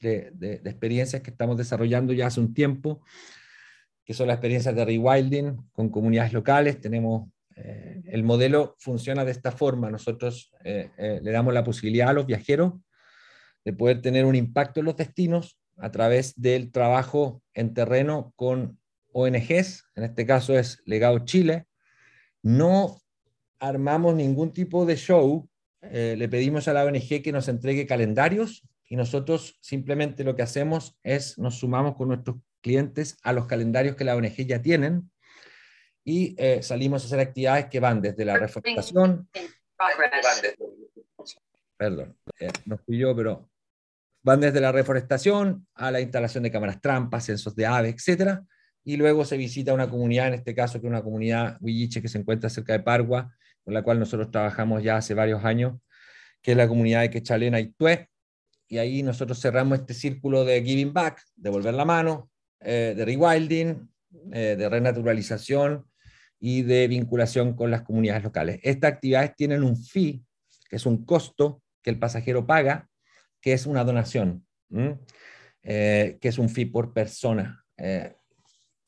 de, experiencias que estamos desarrollando ya hace un tiempo, que son las experiencias de rewilding con comunidades locales. Tenemos eh, el modelo funciona de esta forma. Nosotros eh, eh, le damos la posibilidad a los viajeros de poder tener un impacto en los destinos a través del trabajo en terreno con ONGs, en este caso es Legado Chile. No armamos ningún tipo de show, le pedimos a la ONG que nos entregue calendarios y nosotros simplemente lo que hacemos es nos sumamos con nuestros clientes a los calendarios que la ONG ya tienen y eh, salimos a hacer actividades que van desde la reforestación. Perdón, eh, no fui yo, pero van desde la reforestación a la instalación de cámaras trampas, censos de aves, etc. Y luego se visita una comunidad, en este caso que es una comunidad huilliche que se encuentra cerca de Pargua, con la cual nosotros trabajamos ya hace varios años, que es la comunidad de Quechalena y Tué. Y ahí nosotros cerramos este círculo de giving back, devolver la mano, eh, de rewilding, de renaturalización, y de vinculación con las comunidades locales. Estas actividades tienen un fee, que es un costo que el pasajero paga, que es una donación. que es un fee por persona.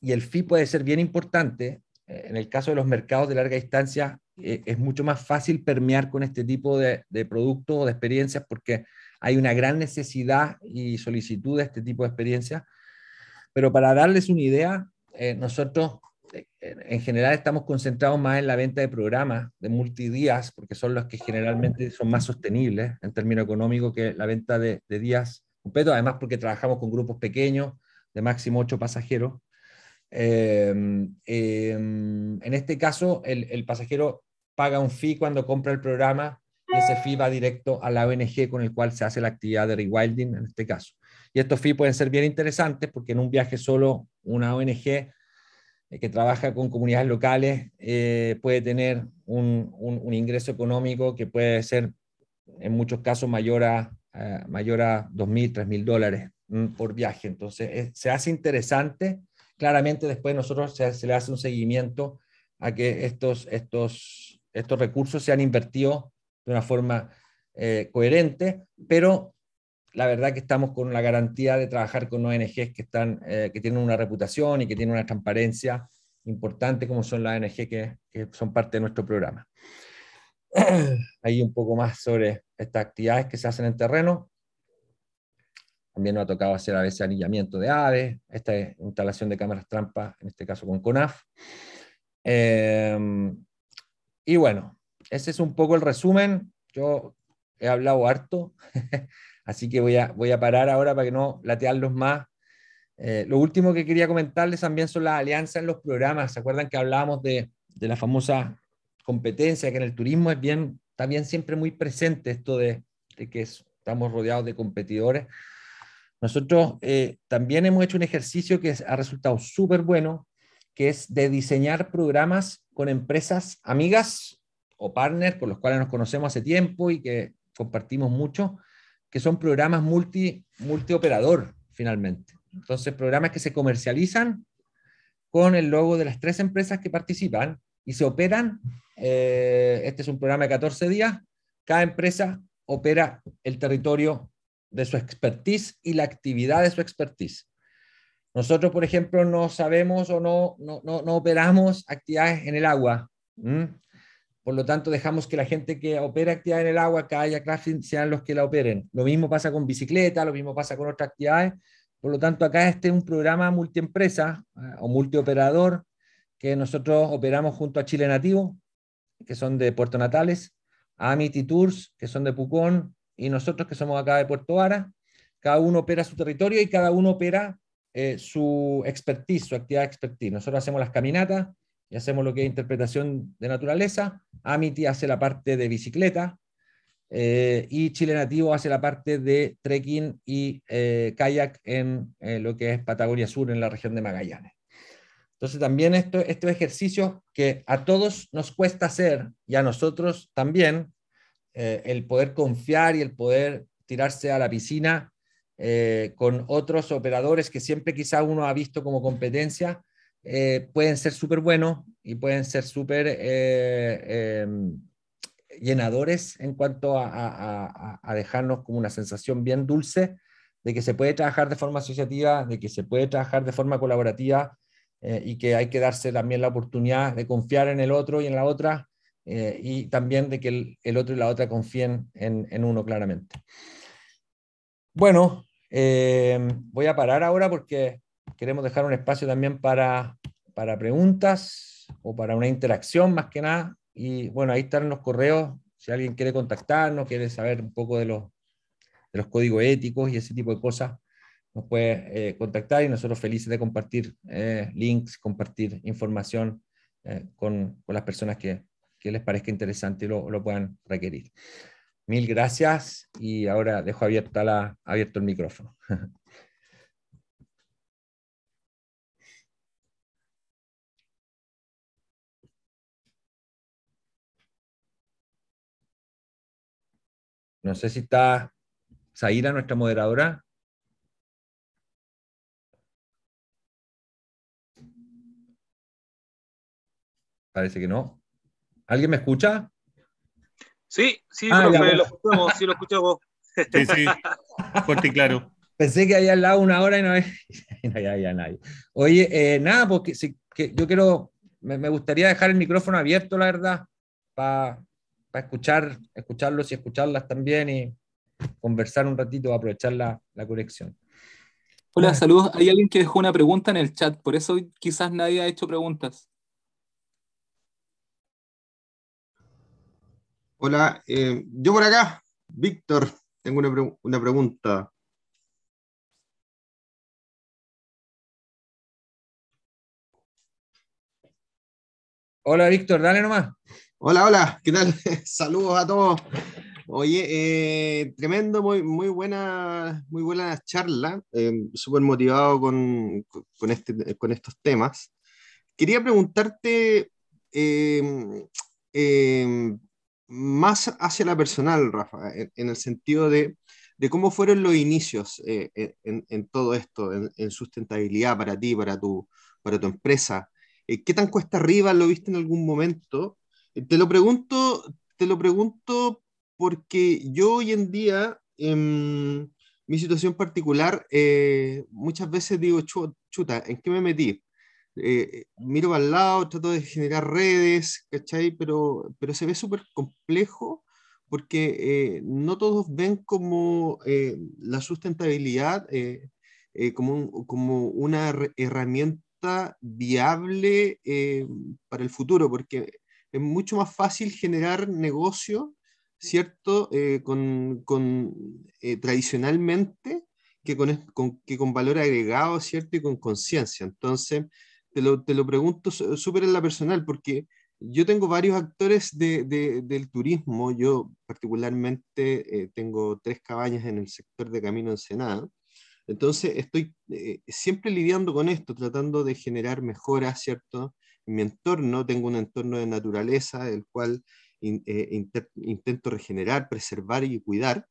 y el fee puede ser bien importante. en el caso de los mercados de larga distancia, es mucho más fácil permear con este tipo de, de productos o de experiencias porque hay una gran necesidad y solicitud de este tipo de experiencias. Pero para darles una idea, eh, nosotros eh, en general estamos concentrados más en la venta de programas de multidías, porque son los que generalmente son más sostenibles en términos económicos que la venta de, días completos, además porque trabajamos con grupos pequeños de máximo ocho pasajeros. Em, em, en este caso, el, el pasajero paga un fee cuando compra el programa y ese fee va directo a la ONG con el cual se hace la actividad de rewilding en este caso. Y estos fees pueden ser bien interesantes porque en un viaje solo una ONG eh, que trabaja con comunidades locales eh, puede tener un, un, ingreso económico que puede ser en muchos casos mayor a, mayor a 2.000, 3.000 dólares mm, por viaje. Entonces se hace interesante. Claramente después nosotros se, se, le hace un seguimiento a que estos, estos, estos recursos sean invertidos de una forma eh, coherente, pero la verdad que estamos con la garantía de trabajar con ONGs que, están, eh, que tienen una reputación y que tienen una transparencia importante como son las ONG que, son parte de nuestro programa. Ahí un poco más sobre estas actividades que se hacen en terreno. También nos ha tocado hacer a veces anillamiento de aves, esta instalación de cámaras trampas, en este caso con CONAF. Eh, y bueno, ese es un poco el resumen. Yo he hablado harto, así que voy a, voy a parar ahora para que no latearlos más. Eh, lo último que quería comentarles también son las alianzas en los programas. ¿Se acuerdan que hablábamos de, de la famosa competencia que en el turismo es bien, está bien siempre muy presente esto de, de que estamos rodeados de competidores? Nosotros eh, también hemos hecho un ejercicio que ha resultado súper bueno, que es de diseñar programas con empresas amigas o partners con los cuales nos conocemos hace tiempo y que compartimos mucho, que son programas multi, multioperador, finalmente. Entonces, programas que se comercializan con el logo de las tres empresas que participan y se operan. Eh, este es un programa de 14 días. Cada empresa opera el territorio de su expertise y la actividad de su expertise. Nosotros, por ejemplo, no sabemos o no, no, no, operamos actividades en el agua. Por lo tanto, dejamos que la gente que opera actividad en el agua, kayak, crafting, sean los que la operen. Lo mismo pasa con bicicleta, lo mismo pasa con otras actividades. Por lo tanto, acá este es un programa multiempresa eh, o multioperador que nosotros operamos junto a Chile Nativo, que son de Puerto Natales, Amity Tours, que son de Pucón, y nosotros que somos acá de Puerto Vara. Cada uno opera su territorio y cada uno opera eh, su expertise, su actividad expertise. Nosotros hacemos las caminatas, y hacemos lo que es interpretación de naturaleza. Amity hace la parte de bicicleta eh, y Chile Nativo hace la parte de trekking y eh, kayak en eh, lo que es Patagonia Sur, en la región de Magallanes. Entonces también esto, estos ejercicios que a todos nos cuesta hacer y a nosotros también, el poder confiar y el poder tirarse a la piscina con otros operadores que siempre quizá uno ha visto como competencia, eh, pueden ser súper buenos y pueden ser súper eh, em, llenadores en cuanto a, dejarnos como una sensación bien dulce de que se puede trabajar de forma asociativa, de que se puede trabajar de forma colaborativa eh, y que hay que darse también la oportunidad de confiar en el otro y en la otra y también de que el, otro y la otra confíen en, en uno claramente. Bueno, voy a parar ahora porque queremos dejar un espacio también para, para preguntas o para una interacción más que nada. Y bueno, ahí están los correos. Si alguien quiere contactarnos, quiere saber un poco de los, de los códigos éticos y ese tipo de cosas, nos puede eh, contactar y nosotros felices de compartir eh, links, compartir información eh, con, con, las personas que, que, les parezca interesante y lo, lo, puedan requerir. Mil gracias y ahora dejo abierta la, abierto el micrófono. No sé si está Zaira, nuestra moderadora. Parece que no. ¿Alguien me escucha? Sí, sí, ah, profe, lo escuchamos, sí lo escuchamos. Sí, sí, fuerte y claro. pensé que había al lado una hora y no, había, nadie. Oye, eh, nada, porque que yo quiero, me, gustaría dejar el micrófono abierto, la verdad, para escuchar, escucharlos y escucharlas también y conversar un ratito, aprovechar la, la conexión. Hola, saludos. Hay alguien que dejó una pregunta en el chat, por eso quizás nadie ha hecho preguntas. Hola, eh, yo por acá, Víctor, tengo una, una pregunta. Hola, Víctor, dale nomás. Hola, hola, ¿qué tal? Saludos a todos. Oye, eh, tremendo, muy, muy buena, muy buena charla, eh, súper motivado con, con, este, con estos temas. Quería preguntarte eh, más hacia la personal, Rafa, en, el sentido de, de, cómo fueron los inicios en, en, todo esto, en, sustentabilidad para ti, para tu, para tu empresa. Eh, ¿Qué tan cuesta arriba lo viste en algún momento? Eh, te lo pregunto, te lo pregunto porque yo hoy en día, en mi situación particular, eh, muchas veces digo, chuta, ¿en qué me metí? miro al lado, trato de generar redes, ¿cachai? Pero, pero se ve súper complejo porque no todos ven como la sustentabilidad como, como, una herramienta viable eh, para el futuro, porque es mucho más fácil generar negocio, ¿cierto? Eh, con, con eh, tradicionalmente que con, que con valor agregado, ¿cierto? Y con conciencia. Entonces, te lo, te lo pregunto súper en la personal, porque yo tengo varios actores de, de, del turismo. Yo particularmente tengo tres cabañas en el sector de Camino Ensenada. Entonces, estoy eh, siempre lidiando con esto, tratando de generar mejoras, ¿cierto? En mi entorno, tengo un entorno de naturaleza, el cual eh, intento regenerar, preservar y cuidar,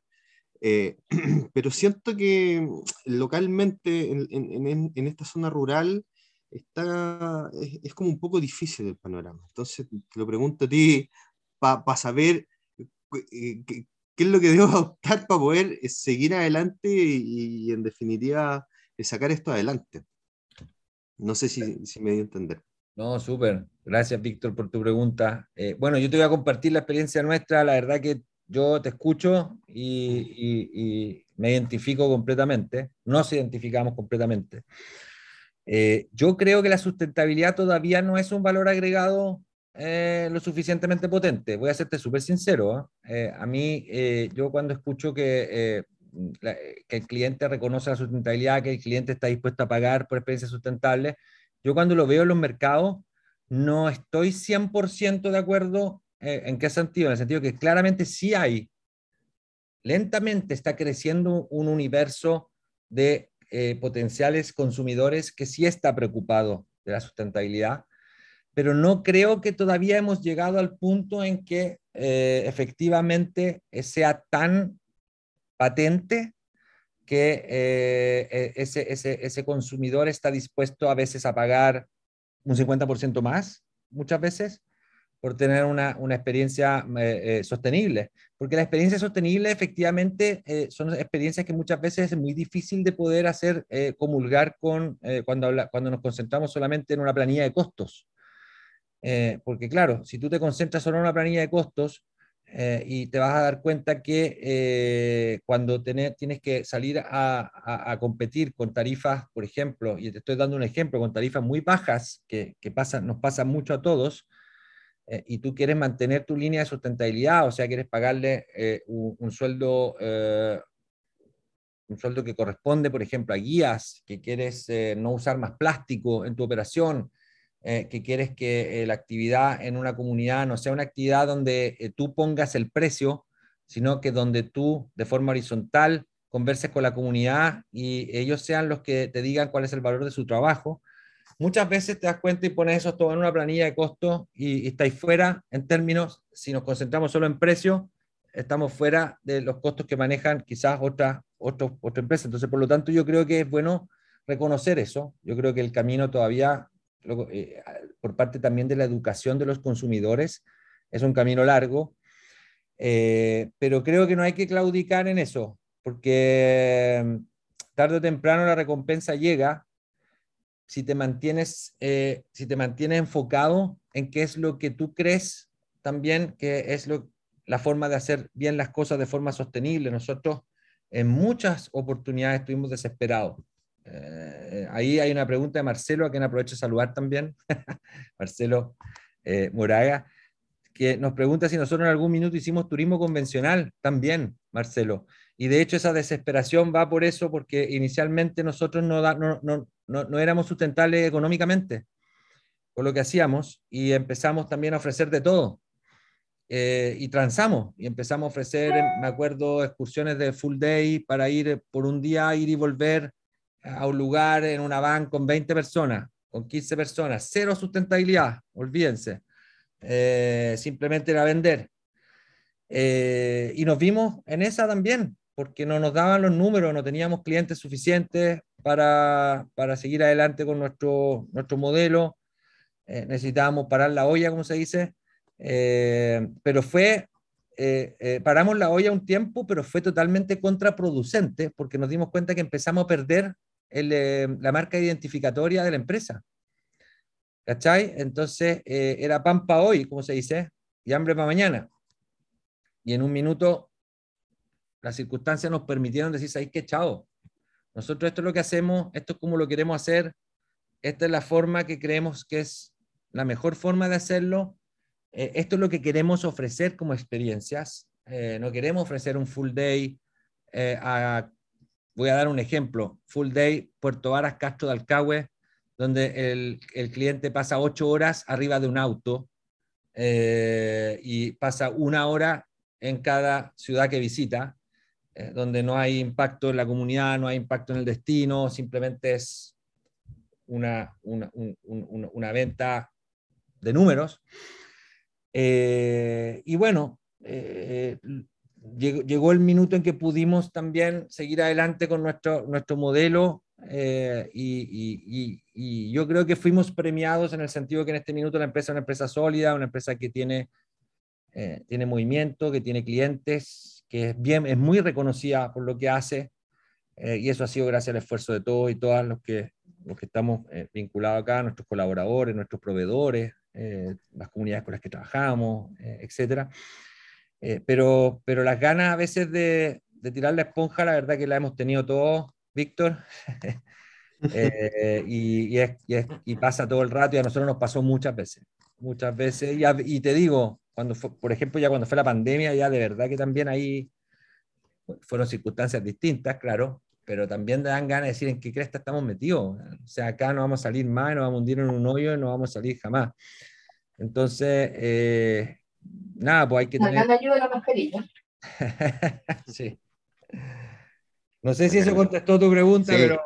eh, pero siento que localmente, en, esta zona rural, está, es, como un poco difícil el panorama. Entonces, te lo pregunto a ti para saber qué es lo que debo optar para poder eh, seguir adelante y, en definitiva eh, sacar esto adelante. No sé si, si me dio a entender. No, súper. Gracias, Víctor, por tu pregunta. Eh, bueno, yo te voy a compartir la experiencia nuestra. La verdad que yo te escucho y, me identifico completamente. Nos identificamos completamente. yo creo que la sustentabilidad todavía no es un valor agregado eh, lo suficientemente potente. Voy a serte súper sincero. ¿eh? Eh, a mí, yo cuando escucho que, que el cliente reconoce la sustentabilidad, que el cliente está dispuesto a pagar por experiencias sustentables, yo cuando lo veo en los mercados, no estoy 100% de acuerdo en qué sentido. En el sentido que claramente sí hay, lentamente está creciendo un universo de potenciales consumidores que sí está preocupado de la sustentabilidad pero no creo que todavía hemos llegado al punto en que eh, efectivamente sea tan patente que eh, e, ese, ese, ese, consumidor está dispuesto a veces a pagar un 50% más, muchas veces, por tener una, una experiencia eh, sostenible. Porque la experiencia sostenible efectivamente son experiencias que muchas veces es muy difícil de poder hacer comulgar con cuando, cuando nos concentramos solamente en una planilla de costos. Eh, porque claro, si tú te concentras solo en una planilla de costos eh, y te vas a dar cuenta que eh, cuando tienes que salir a, competir con tarifas, por ejemplo, y te estoy dando un ejemplo, con tarifas muy bajas, que, que nos pasa mucho a todos, y tú quieres mantener tu línea de sustentabilidad, o sea, quieres pagarle un, sueldo un sueldo que corresponde, por ejemplo, a guías, que quieres no usar más plástico en tu operación, eh, que quieres que eh, la actividad en una comunidad no sea una actividad donde eh, tú pongas el precio, sino que donde tú de forma horizontal converses con la comunidad y ellos sean los que te digan cuál es el valor de su trabajo. Muchas veces te das cuenta y pones eso todo en una planilla de costos y, estáis fuera en términos, si nos concentramos solo en precio, estamos fuera de los costos que manejan quizás otra, otra, otra empresa. Entonces, por lo tanto, yo creo que es bueno reconocer eso. Yo creo que el camino todavía eh, por parte también de la educación de los consumidores. Es un camino largo, eh, pero creo que no hay que claudicar en eso, porque, tarde o temprano la recompensa llega si te mantienes, eh, si te mantienes enfocado en qué es lo que tú crees también que es lo, la forma de hacer bien las cosas de forma sostenible. Nosotros en muchas oportunidades estuvimos desesperados. Eh, ahí hay una pregunta de Marcelo, a quien aprovecho de saludar también, Marcelo eh, Moraga, que nos pregunta si nosotros en algún minuto hicimos turismo convencional también, Marcelo. Y de hecho esa desesperación va por eso, porque inicialmente nosotros no, no, no, no, éramos sustentables económicamente por lo que hacíamos y empezamos también a ofrecer de todo. Eh, y transamos y empezamos a ofrecer, me acuerdo, excursiones de full day para ir por un día, ir y volver a un lugar en una van con 20 personas, con 15 personas, cero sustentabilidad, olvídense. Eh, simplemente era vender. Eh, y nos vimos en esa también, porque no nos daban los números, no teníamos clientes suficientes para, para seguir adelante con nuestro, nuestro modelo. Eh, necesitábamos parar la olla, como se dice. pero fue, paramos la olla un tiempo, pero fue totalmente contraproducente, porque nos dimos cuenta que empezamos a perder la marca identificatoria de la empresa. ¿Cachai? Entonces eh, era pan para hoy, como se dice, y hambre para mañana. Y en un minuto las circunstancias nos permitieron decir, ¿sabéis qué, chao? Nosotros esto es lo que hacemos, esto es como lo queremos hacer, esta es la forma que creemos que es la mejor forma de hacerlo, eh, esto es lo que queremos ofrecer como experiencias, eh, no queremos ofrecer un full day a, voy a dar un ejemplo, full day Puerto Varas, Castro de Alcagüe, donde el, el cliente pasa ocho horas arriba de un auto eh, y pasa una hora en cada ciudad que visita, eh, donde no hay impacto en la comunidad, no hay impacto en el destino, simplemente es una, una, una venta de números. Eh, y bueno, llegó, el minuto en que pudimos también seguir adelante con nuestro, nuestro modelo eh, y, yo creo que fuimos premiados en el sentido que en este minuto la empresa es una empresa sólida, una empresa que tiene, eh, tiene movimiento, que tiene clientes, que es, bien, es muy reconocida por lo que hace. Eh, y eso ha sido gracias al esfuerzo de todos y todas los que, los que estamos vinculados acá, nuestros colaboradores, nuestros proveedores, las comunidades con las que trabajamos, etcétera. Pero, pero las ganas a veces de, de tirar la esponja, la verdad que la hemos tenido todos Víctor. Eh, y, y, pasa todo el rato y a nosotros nos pasó muchas veces, muchas veces. Y, y te digo, cuando por ejemplo, ya cuando fue la pandemia, ya de verdad que también ahí fueron circunstancias distintas, claro, pero también dan ganas de decir en qué cresta estamos metidos. O sea, acá no vamos a salir más, no vamos a hundir en un hoyo y no vamos a salir jamás. Entonces, eh, nada, pues hay que tener... ayuda de la mascarilla. sí. No sé si eso contestó tu pregunta, sí, pero...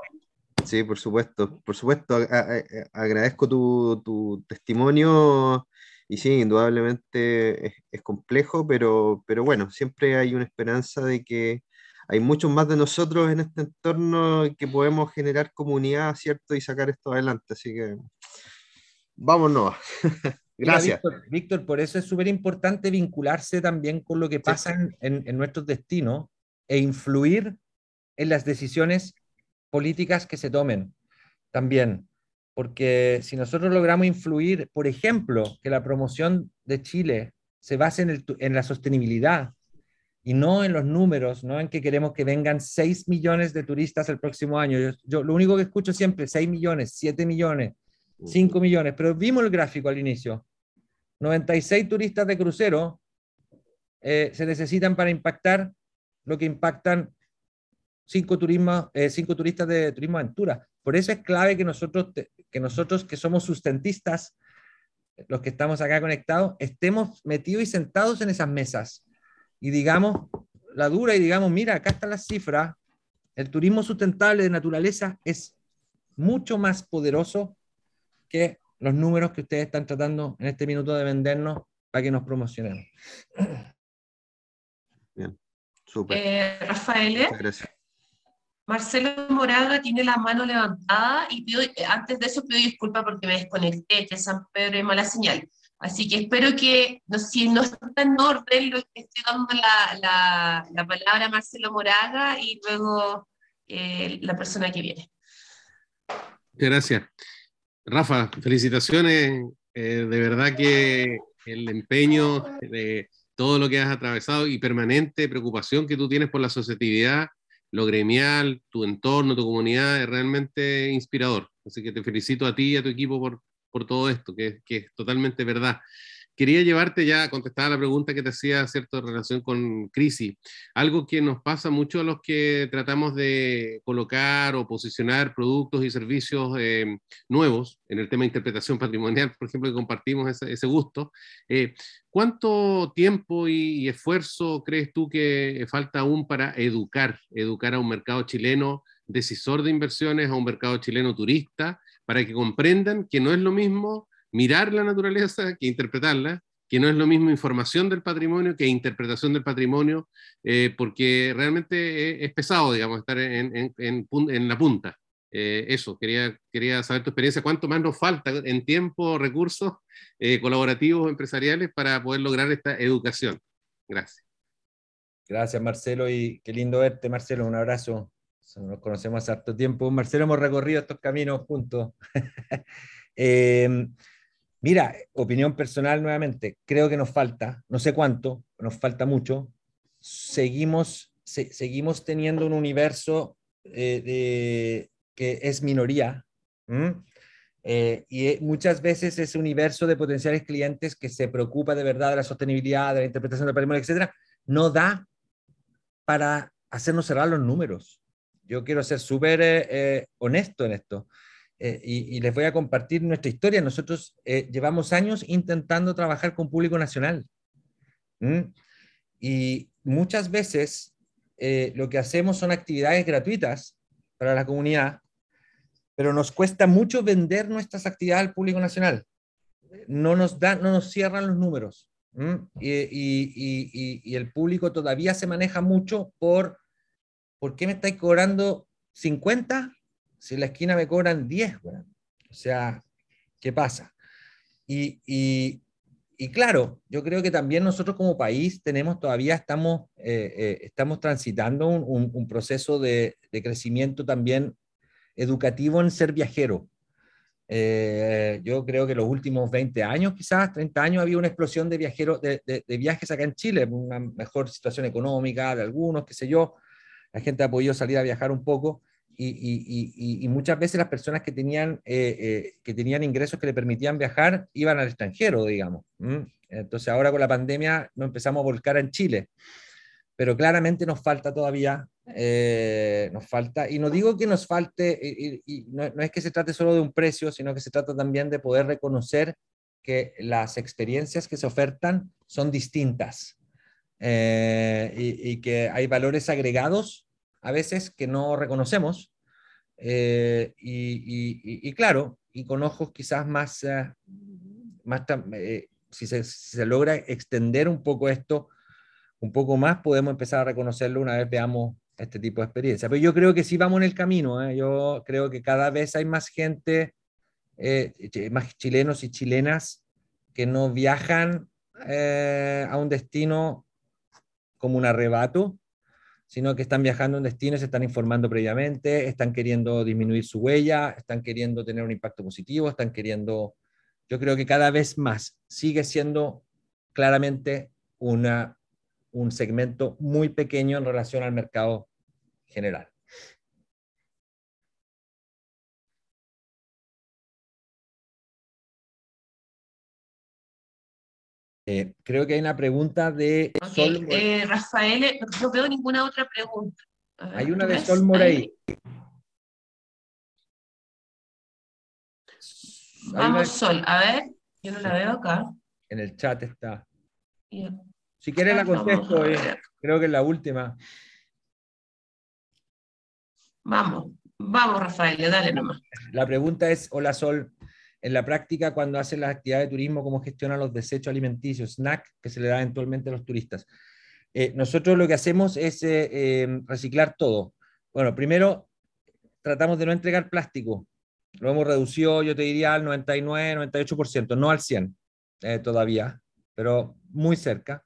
Sí, por supuesto, por supuesto. agradezco tu, testimonio y sí, indudablemente es, complejo, pero, pero bueno, siempre hay una esperanza de que hay muchos más de nosotros en este entorno que podemos generar comunidad, ¿cierto? Y sacar esto adelante. Así que vámonos. Gracias. Víctor, por eso es súper importante vincularse también con lo que pasa en, en nuestros destinos e influir en las decisiones políticas que se tomen también. Porque si nosotros logramos influir, por ejemplo, que la promoción de Chile se base en, la sostenibilidad y no en los números, no en que queremos que vengan 6 millones de turistas el próximo año. Yo, lo único que escucho siempre, 6 millones, 7 millones, 5 millones, pero vimos el gráfico al inicio. 96 turistas de crucero eh, se necesitan para impactar lo que impactan cinco, turismo, eh, cinco turistas de turismo aventura. Por eso es clave que nosotros, que nosotros que somos sustentistas, los que estamos acá conectados, estemos metidos y sentados en esas mesas y digamos la dura y digamos, mira, acá están las cifras, el turismo sustentable de naturaleza es mucho más poderoso que los números que ustedes están tratando en este minuto de vendernos para que nos promocionemos. Bien, súper. Eh, Rafael, gracias. Marcelo Moraga tiene la mano levantada y pido, antes de eso pido disculpas porque me desconecté, que San Pedro es mala señal. Así que espero que, no, si no está en orden, lo estoy dando la, la, la, palabra a Marcelo Moraga y luego eh, la persona que viene. Gracias. Rafa, felicitaciones. Eh, de verdad que el empeño de todo lo que has atravesado y permanente preocupación que tú tienes por la asociatividad, lo gremial, tu entorno, tu comunidad, es realmente inspirador. Así que te felicito a ti y a tu equipo por, por todo esto, que, que es totalmente verdad. Quería llevarte ya a contestar a la pregunta que te hacía, ¿cierto?, en relación con crisis. Algo que nos pasa mucho a los que tratamos de colocar o posicionar productos y servicios eh, nuevos en el tema de interpretación patrimonial, por ejemplo, que compartimos ese, gusto. Eh, ¿Cuánto tiempo y, esfuerzo crees tú que falta aún para educar, educar a un mercado chileno decisor de inversiones, a un mercado chileno turista, para que comprendan que no es lo mismo mirar la naturaleza que interpretarla, que no es lo mismo información del patrimonio que interpretación del patrimonio, eh, porque realmente es, pesado, digamos, estar en, la punta. Eh, eso, quería, saber tu experiencia, cuánto más nos falta en tiempo, recursos eh, colaborativos, empresariales para poder lograr esta educación. Gracias. Gracias, Marcelo, y qué lindo verte, Marcelo, un abrazo. Nos conocemos hace harto tiempo. Marcelo, hemos recorrido estos caminos juntos. Mira, opinión personal nuevamente, creo que nos falta, no sé cuánto, nos falta mucho. Seguimos, seguimos teniendo un universo eh, que es minoría. Eh, y muchas veces ese universo de potenciales clientes que se preocupa de verdad de la sostenibilidad, de la interpretación del patrimonio, etcétera, no da para hacernos cerrar los números. Yo quiero ser súper eh, honesto en esto. Eh, y, les voy a compartir nuestra historia. Nosotros eh, llevamos años intentando trabajar con público nacional. Y muchas veces eh, lo que hacemos son actividades gratuitas para la comunidad, pero nos cuesta mucho vender nuestras actividades al público nacional. No nos, da, no nos cierran los números. Y, y, y, el público todavía se maneja mucho por, ¿por qué me estáis cobrando 50? Si en la esquina me cobran 10, o sea, ¿qué pasa? Y, y, claro, yo creo que también nosotros como país tenemos todavía, estamos, eh, eh, estamos transitando un, un, proceso de, de, crecimiento también educativo en ser viajero. Eh, yo creo que los últimos 20 años, quizás 30 años, había una explosión de, viajeros, de, de, de viajes acá en Chile, una mejor situación económica de algunos, qué sé yo. La gente ha podido salir a viajar un poco y, muchas veces las personas que tenían, eh, eh, que tenían ingresos que le permitían viajar iban al extranjero, digamos. Entonces ahora con la pandemia nos empezamos a volcar en Chile, pero claramente nos falta todavía, eh, nos falta, y no digo que nos falte, y, no, es que se trate solo de un precio, sino que se trata también de poder reconocer que las experiencias que se ofertan son distintas y que hay valores agregados a veces que no reconocemos. Eh, y, claro, y con ojos quizás más, eh, más eh, si, se, logra extender un poco esto, un poco más, podemos empezar a reconocerlo una vez veamos este tipo de experiencia. Pero yo creo que sí vamos en el camino. Yo creo que cada vez hay más gente, más chilenos y chilenas que no viajan a un destino como un arrebato, sino que están viajando en destinos, se están informando previamente, están queriendo disminuir su huella, están queriendo tener un impacto positivo, están queriendo, yo creo que cada vez más sigue siendo claramente una, un segmento muy pequeño en relación al mercado general. Eh, creo que hay una pregunta de Sol. Eh, Rafael, no veo ninguna otra pregunta. hay una de Sol Morey. Vamos, Sol, a ver, yo no la veo acá. En el chat está. Si quieres la contesto, eh, creo que es la última. Vamos, vamos, Rafael, dale nomás. La pregunta es, hola Sol, en la práctica cuando hacen las actividades de turismo, cómo gestionan los desechos alimenticios, snack que se le da eventualmente a los turistas. Eh, nosotros lo que hacemos es eh, eh, reciclar todo. Bueno, primero tratamos de no entregar plástico. Lo hemos reducido, yo te diría, al 99, 98%, no al 100 todavía, pero muy cerca.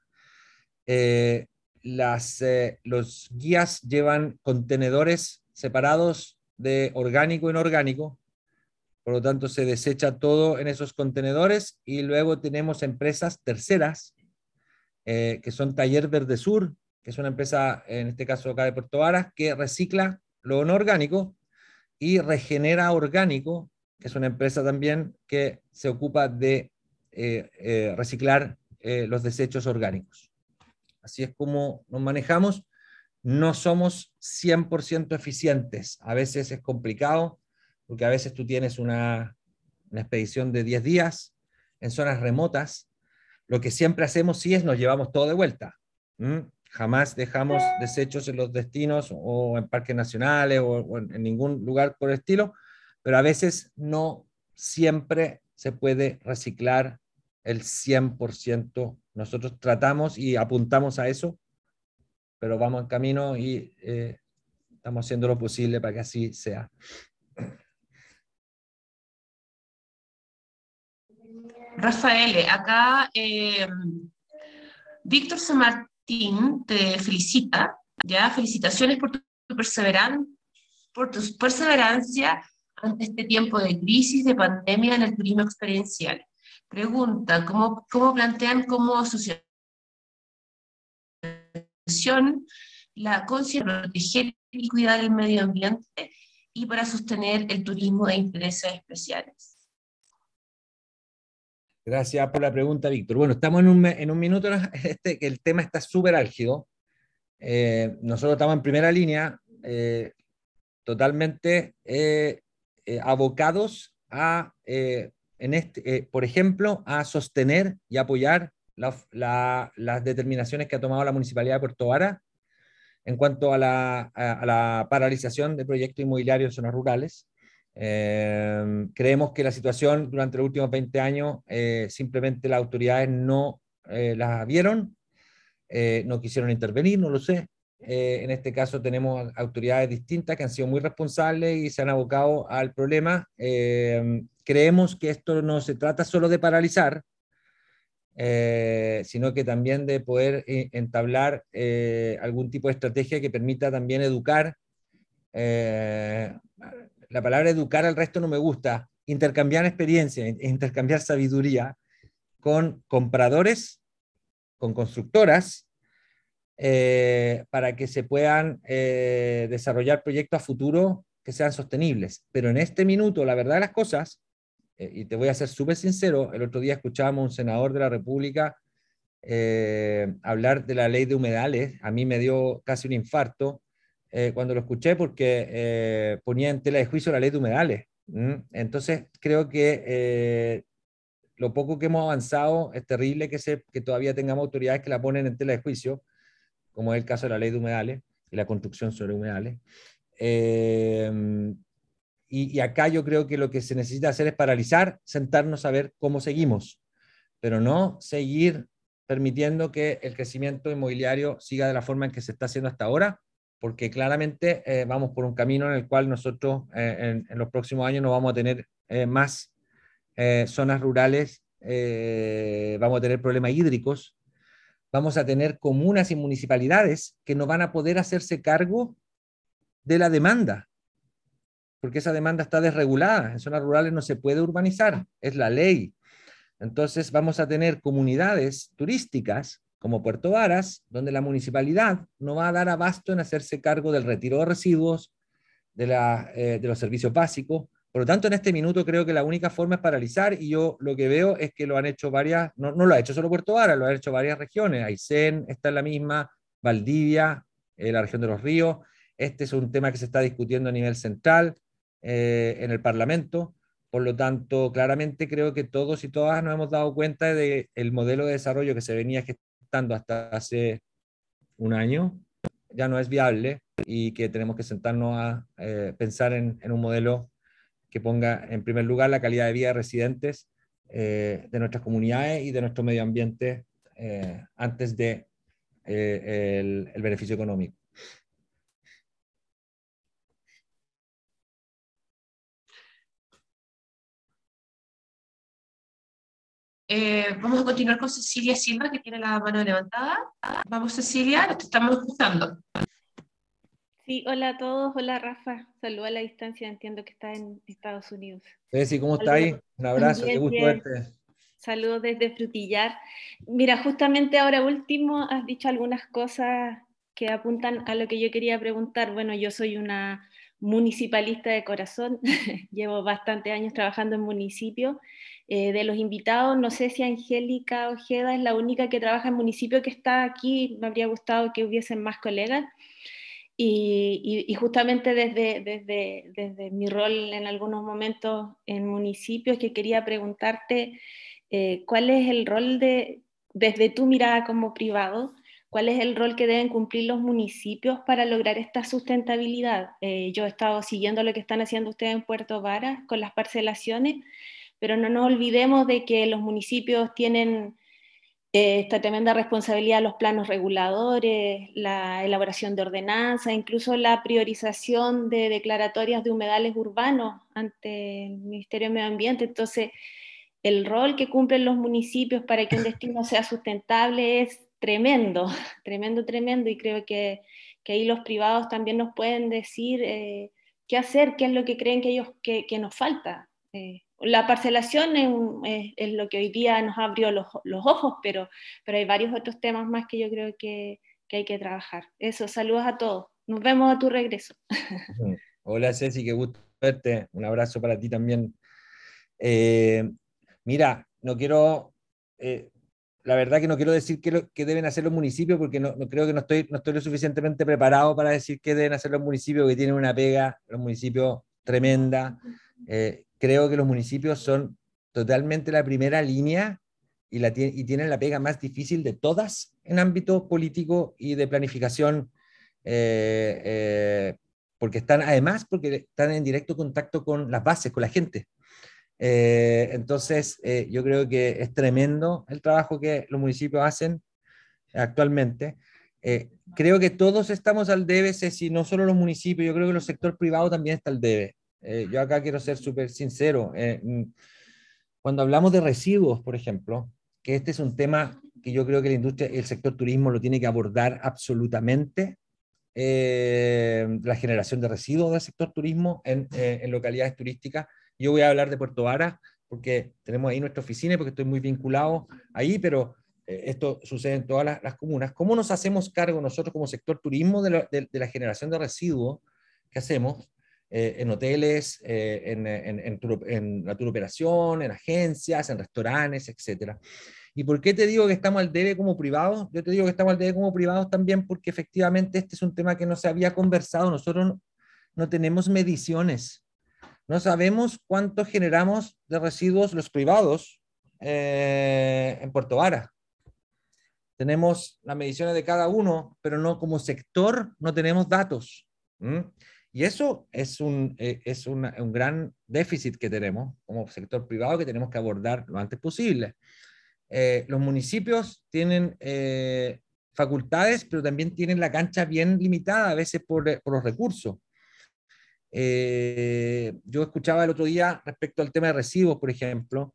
los guías llevan contenedores separados de orgánico e inorgánico. Por lo tanto, se desecha todo en esos contenedores y luego tenemos empresas terceras, eh, que son Taller Verde Sur, que es una empresa, en este caso acá de Puerto Varas, que recicla lo no orgánico y regenera orgánico, que es una empresa también que se ocupa de eh, eh, reciclar los desechos orgánicos. Así es como nos manejamos. No somos 100% eficientes. A veces es complicado porque a veces tú tienes una, expedición de 10 días en zonas remotas. Lo que siempre hacemos sí es nos llevamos todo de vuelta. Jamás dejamos desechos en los destinos o en parques nacionales o, en, ningún lugar por el estilo, pero a veces no siempre se puede reciclar el 100%. Nosotros tratamos y apuntamos a eso, pero vamos en camino y eh, estamos haciendo lo posible para que así sea. Rafael, acá eh, Víctor San Martín te felicita, ya, felicitaciones por tu, perseverancia, ante este tiempo de crisis, de pandemia en el turismo experiencial. Pregunta, ¿cómo, cómo plantean como asociación la conciencia de proteger y cuidar el medio ambiente y para sostener el turismo de intereses especiales? Gracias por la pregunta, Víctor. Bueno, estamos en un, en un minuto, este, el tema está súper álgido. Eh, nosotros estamos en primera línea, eh, totalmente eh, abocados a, en este, por ejemplo, a sostener y apoyar las determinaciones que ha tomado la Municipalidad de Puerto Vara en cuanto a la, a la paralización de proyectos inmobiliarios en zonas rurales. Eh, creemos que la situación durante los últimos 20 años eh, simplemente las autoridades no eh, las vieron, no quisieron intervenir, no lo sé. en este caso tenemos autoridades distintas que han sido muy responsables y se han abocado al problema. creemos que esto no se trata solo de paralizar, sino que también de poder entablar algún tipo de estrategia que permita también educar la palabra educar al resto no me gusta, intercambiar experiencia, intercambiar sabiduría con compradores, con constructoras, eh, para que se puedan eh, desarrollar proyectos a futuro que sean sostenibles. Pero en este minuto, la verdad de las cosas, eh, y te voy a ser súper sincero, el otro día escuchábamos a un senador de la República hablar de la ley de humedales, a mí me dio casi un infarto, eh, cuando lo escuché porque eh, ponía en tela de juicio la ley de humedales. Entonces, creo que eh, lo poco que hemos avanzado es terrible que, se, que todavía tengamos autoridades que la ponen en tela de juicio, como es el caso de la ley de humedales y la construcción sobre humedales. Y, y, acá yo creo que lo que se necesita hacer es paralizar, sentarnos a ver cómo seguimos, pero no seguir permitiendo que el crecimiento inmobiliario siga de la forma en que se está haciendo hasta ahora, porque claramente eh, vamos por un camino en el cual nosotros eh, en, los próximos años no vamos a tener eh, más zonas rurales, vamos a tener problemas hídricos, vamos a tener comunas y municipalidades que no van a poder hacerse cargo de la demanda, porque esa demanda está desregulada. En zonas rurales no se puede urbanizar, es la ley. Entonces vamos a tener comunidades turísticas como Puerto Varas, donde la municipalidad no va a dar abasto en hacerse cargo del retiro de residuos, de, la, eh, de los servicios básicos. Por lo tanto, en este minuto creo que la única forma es paralizar y yo lo que veo es que lo han hecho varias, no, no lo ha hecho solo Puerto Varas, lo han hecho varias regiones. Aysén está en la misma, Valdivia, eh, la región de los ríos. Este es un tema que se está discutiendo a nivel central eh, en el Parlamento. Por lo tanto, claramente creo que todos y todas nos hemos dado cuenta del el modelo de desarrollo que se venía hasta hace un año, ya no es viable y que tenemos que sentarnos a eh, pensar en, un modelo que ponga en primer lugar la calidad de vida de residentes eh, de nuestras comunidades y de nuestro medio ambiente eh, antes de el beneficio económico. Eh, vamos a continuar con Cecilia Silva, que tiene la mano levantada. Vamos, Cecilia, te estamos escuchando. Sí, hola a todos, hola Rafa, saludo a la distancia, entiendo que está en Estados Unidos. Ceci, ¿cómo está ahí? Un abrazo, qué gusto verte. Saludos desde Frutillar. Mira, justamente ahora último has dicho algunas cosas que apuntan a lo que yo quería preguntar. Bueno, yo soy una municipalista de corazón, llevo bastante años trabajando en municipio. Eh, de los invitados, no sé si Angélica Ojeda es la única que trabaja en municipio que está aquí, me habría gustado que hubiesen más colegas. Y, justamente desde, desde, desde, mi rol en algunos momentos en municipios, que quería preguntarte eh, cuál es el rol de, desde tu mirada como privado, cuál es el rol que deben cumplir los municipios para lograr esta sustentabilidad. Eh, yo he estado siguiendo lo que están haciendo ustedes en Puerto Varas con las parcelaciones, pero no nos olvidemos de que los municipios tienen eh, esta tremenda responsabilidad los planos reguladores, la elaboración de ordenanzas, incluso la priorización de declaratorias de humedales urbanos ante el Ministerio de Medio Ambiente. Entonces, el rol que cumplen los municipios para que un destino sea sustentable es tremendo, tremendo, tremendo, y creo que, que ahí los privados también nos pueden decir eh, qué hacer, qué es lo que creen que ellos que, nos falta. Eh, la parcelación es, es, lo que hoy día nos abrió los, los, ojos, pero, pero hay varios otros temas más que yo creo que, que hay que trabajar. Eso, saludos a todos. Nos vemos a tu regreso. Hola Ceci, qué gusto verte. Un abrazo para ti también. Eh, mira, no quiero, la verdad que no quiero decir qué, lo, deben hacer los municipios porque no, no, creo que no estoy, no estoy lo suficientemente preparado para decir qué deben hacer los municipios, que tienen una pega, los municipios tremenda. Eh, creo que los municipios son totalmente la primera línea y, la, y tienen la pega más difícil de todas en ámbito político y de planificación, eh, eh, porque están, además, porque están en directo contacto con las bases, con la gente. Eh, entonces, yo creo que es tremendo el trabajo que los municipios hacen actualmente. creo que todos estamos al debe, si no solo los municipios, yo creo que el sector privado también está al debe. Eh, yo acá quiero ser súper sincero. Eh, mm, cuando hablamos de residuos, por ejemplo, que este es un tema que yo creo que la industria, el sector turismo lo tiene que abordar absolutamente, eh, la generación de residuos del sector turismo en, en, localidades turísticas. Yo voy a hablar de Puerto Vara, porque tenemos ahí nuestra oficina, porque estoy muy vinculado ahí, pero esto sucede en todas las, comunas. ¿Cómo nos hacemos cargo nosotros como sector turismo de la, de la generación de residuos que hacemos? Eh, en hoteles, eh, en, en, en, la tour operación, en agencias, en restaurantes, etc. ¿Y por qué te digo que estamos al debe como privados? Yo te digo que estamos al debe como privados también porque efectivamente este es un tema que no se había conversado. Nosotros no, tenemos mediciones. No sabemos cuánto generamos de residuos los privados eh, en Puerto Vara. Tenemos las mediciones de cada uno, pero no como sector no tenemos datos. Y eso es, un, eh, es un gran déficit que tenemos como sector privado que tenemos que abordar lo antes posible. Eh, los municipios tienen facultades, pero también tienen la cancha bien limitada a veces por, por los recursos. Yo escuchaba el otro día respecto al tema de residuos, por ejemplo,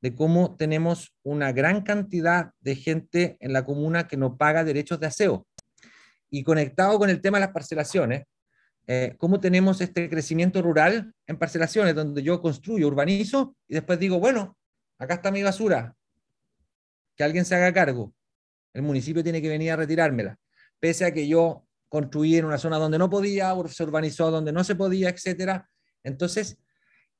de cómo tenemos una gran cantidad de gente en la comuna que no paga derechos de aseo. Y conectado con el tema de las parcelaciones, eh, cómo tenemos este crecimiento rural en parcelaciones, donde yo construyo, urbanizo y después digo, bueno, acá está mi basura, que alguien se haga cargo. El municipio tiene que venir a retirármela, pese a que yo construí en una zona donde no podía, se urbanizó donde no se podía, etc. Entonces,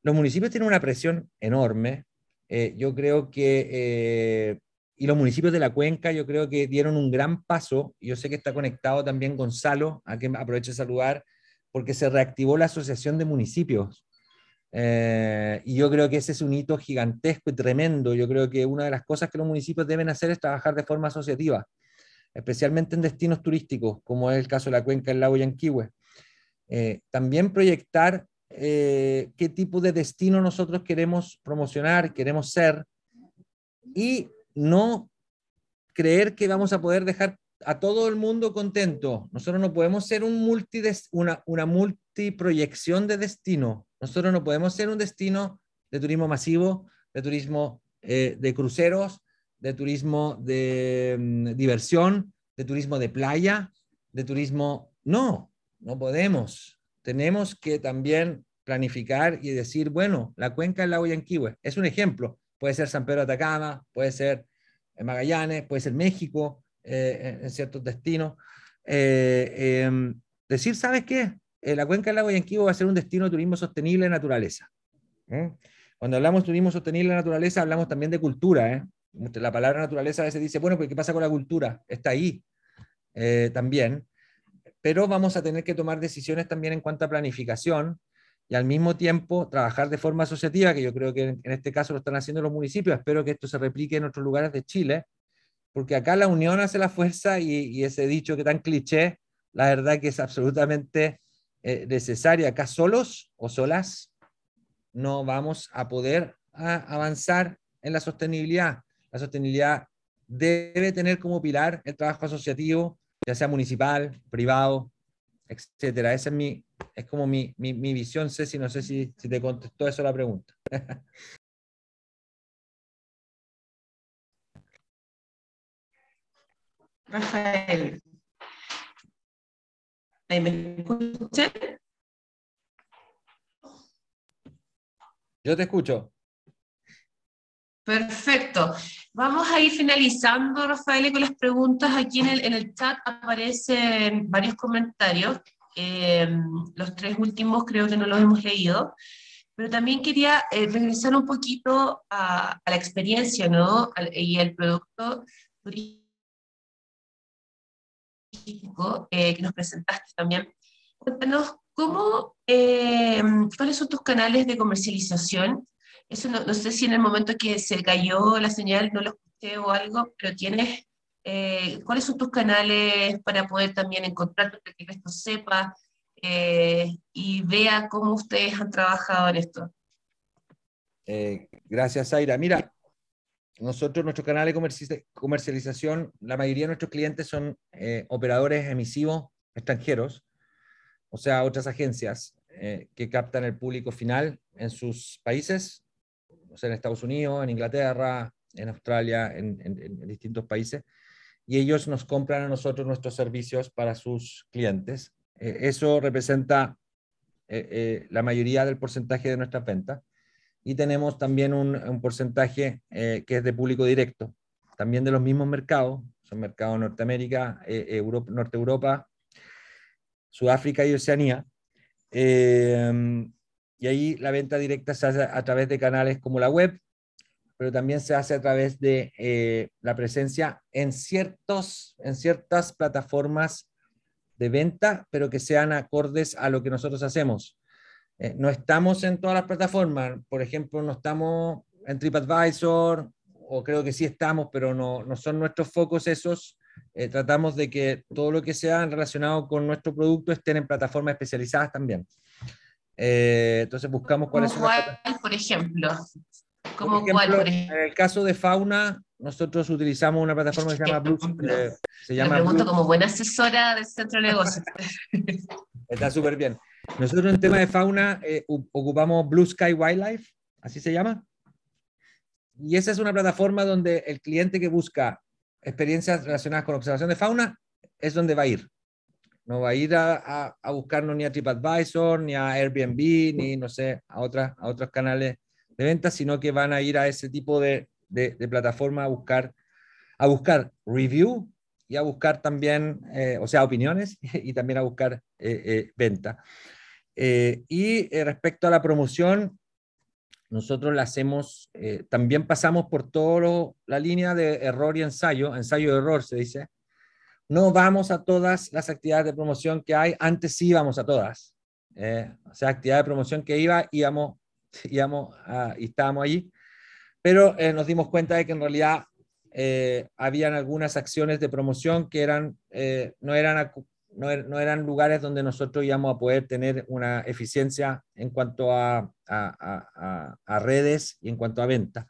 los municipios tienen una presión enorme. Eh, yo creo que, eh, y los municipios de la cuenca, yo creo que dieron un gran paso. Yo sé que está conectado también Gonzalo, a quien aprovecho de saludar, porque se reactivó la Asociación de Municipios. Eh, y yo creo que ese es un hito gigantesco y tremendo. Yo creo que una de las cosas que los municipios deben hacer es trabajar de forma asociativa, especialmente en destinos turísticos, como es el caso de la cuenca del lago Yanquihue. Eh, también proyectar eh, qué tipo de destino nosotros queremos promocionar, queremos ser, y no creer que vamos a poder dejar a todo el mundo contento. Nosotros no podemos ser un multi una, una multiproyección de destino. Nosotros no podemos ser un destino de turismo masivo, de turismo eh, de cruceros, de turismo de mm, diversión, de turismo de playa, de turismo... No, no podemos. Tenemos que también planificar y decir, bueno, la cuenca del lago Yanquihue es un ejemplo. Puede ser San Pedro de Atacama, puede ser Magallanes, puede ser México, eh, en ciertos destinos. Eh, em, decir, ¿sabes qué? Eh, la cuenca del lago Yanquihue va a ser un destino de turismo sostenible de naturaleza. Cuando hablamos de turismo sostenible de naturaleza, hablamos también de cultura. La palabra naturaleza a veces dice, bueno, ¿qué pasa con la cultura? Está ahí también. Pero vamos a tener que tomar decisiones también en cuanto a planificación y al mismo tiempo trabajar de forma asociativa, que yo creo que en, este caso lo están haciendo los municipios. Espero que esto se replique en otros lugares de Chile, porque acá la unión hace la fuerza y, ese dicho que tan cliché, la verdad que es absolutamente eh, necesario. Acá solos o solas no vamos a poder avanzar en la sostenibilidad. La sostenibilidad debe tener como pilar el trabajo asociativo, ya sea municipal, privado, etcétera. Esa es mi, es como mi, mi, mi visión, Ceci, no sé si, si te contestó eso la pregunta. Rafael. me escucha? Yo te escucho. Perfecto. Vamos a ir finalizando, Rafael, con las preguntas. Aquí en el, en el chat aparecen varios comentarios. Eh, los tres últimos creo que no los hemos leído. Pero también quería eh, regresar un poquito a, la experiencia ¿no? y el producto turístico eh, que nos presentaste también. Cuéntanos, ¿cómo, ¿cuáles son tus canales de comercialización? Eso no, sé si en el momento que se cayó la señal no lo escuché o algo, pero tienes, eh, ¿cuáles son tus canales para poder también encontrar para que esto sepa y vea cómo ustedes han trabajado en esto? gracias, Aira. Mira, nosotros, nuestro canal de comercialización, la mayoría de nuestros clientes son eh, operadores emisivos extranjeros, o sea, otras agencias eh, que captan el público final en sus países, o sea, en Estados Unidos, en Inglaterra, en Australia, en, distintos países, y ellos nos compran a nosotros nuestros servicios para sus clientes. Eh, eso representa la mayoría del porcentaje de nuestras ventas y tenemos también un, porcentaje eh, que es de público directo, también de los mismos mercados, son mercados Norteamérica, eh, Europa, Norte Europa, Sudáfrica y Oceanía. Eh, y ahí la venta directa se hace a través de canales como la web, pero también se hace a través de la presencia en, ciertos, en ciertas plataformas de venta, pero que sean acordes a lo que nosotros hacemos. Eh, no estamos en todas las plataformas, por ejemplo, no estamos en TripAdvisor, o creo que sí estamos, pero no, no son nuestros focos esos. Eh, tratamos de que todo lo que sea relacionado con nuestro producto estén en plataformas especializadas también. Eh, entonces buscamos cuáles son. Cuál, por ejemplo? ¿Cómo cuál, En el caso de fauna, nosotros utilizamos una plataforma que se llama Blue. se llama pregunto como buena asesora del centro de negocios. Está súper bien. Nosotros en tema de fauna eh, ocupamos Blue Sky Wildlife, así se llama. Y esa es una plataforma donde el cliente que busca experiencias relacionadas con observación de fauna es donde va a ir. No va a ir a, a, buscarnos ni a TripAdvisor, ni a Airbnb, ni no sé, a, otras, a otros canales de venta, sino que van a ir a ese tipo de, de, plataforma a buscar, a buscar review y a buscar también, eh, o sea, opiniones y también a buscar eh, venta. Eh, y eh, respecto a la promoción, nosotros la hacemos, eh, también pasamos por toda la línea de error y ensayo, ensayo de error se dice. No vamos a todas las actividades de promoción que hay, antes sí íbamos a todas. o sea, actividad de promoción que iba, íbamos, íbamos y estábamos allí, pero nos dimos cuenta de que en realidad habían algunas acciones de promoción que eran, no eran er, no, eran lugares donde nosotros íbamos a poder tener una eficiencia en cuanto a, a, a, redes y en cuanto a venta.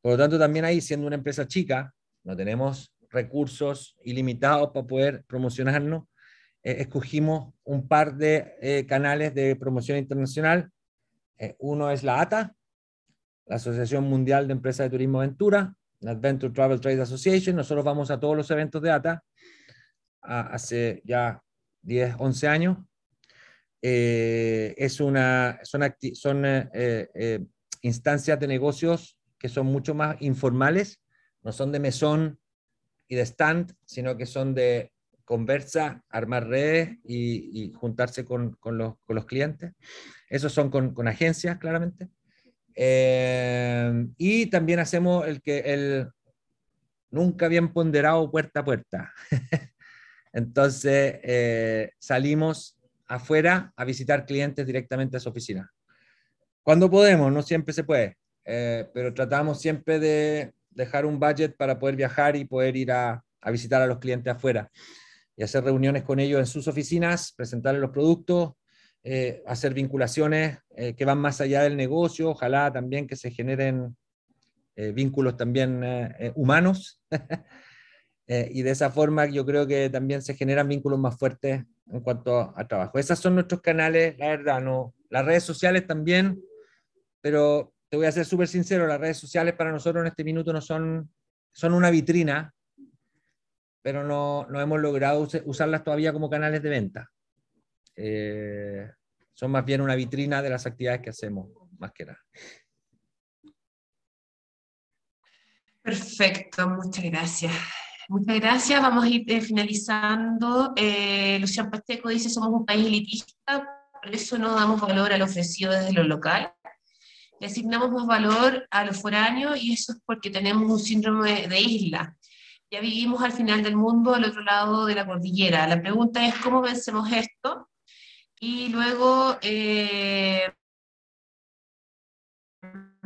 Por lo tanto, también ahí, siendo una empresa chica, no tenemos recursos ilimitados para poder promocionarnos, eh, escogimos un par de eh, canales de promoción internacional. Eh, uno es la ATA, la Asociación Mundial de Empresas de Turismo Aventura, la Adventure Travel Trade Association. Nosotros vamos a todos los eventos de ATA hace ya 10, 11 años eh, es una, son, son eh, eh, instancias de negocios que son mucho más informales, no son de mesón y de stand, sino que son de conversa, armar redes y, juntarse con, con, los, con, los, clientes. Esos son con, con agencias, claramente. y también hacemos el que el nunca bien ponderado puerta a puerta. Entonces salimos afuera a visitar clientes directamente a su oficina. Cuando podemos, no siempre se puede, eh, pero tratamos siempre de dejar un budget para poder viajar y poder ir a, visitar a los clientes afuera y hacer reuniones con ellos en sus oficinas, presentarles los productos, eh, hacer vinculaciones eh, que van más allá del negocio, ojalá también que se generen vínculos también humanos. y de esa forma yo creo que también se generan vínculos más fuertes en cuanto a, trabajo. Esos son nuestros canales, la verdad, no. Las redes sociales también, pero te voy a ser súper sincero, las redes sociales para nosotros en este minuto no son, son una vitrina, pero no, no hemos logrado usarlas todavía como canales de venta. Eh, son más bien una vitrina de las actividades que hacemos, más que nada. Perfecto, muchas gracias. Muchas gracias. Vamos a ir eh, finalizando. Eh, Luciano Pacheco dice, somos un país elitista, por eso no damos valor al ofrecido desde lo local. Le asignamos más valor a los foráneos y eso es porque tenemos un síndrome de isla. Ya vivimos al final del mundo, al otro lado de la cordillera. La pregunta es cómo vencemos esto. Y luego, eh,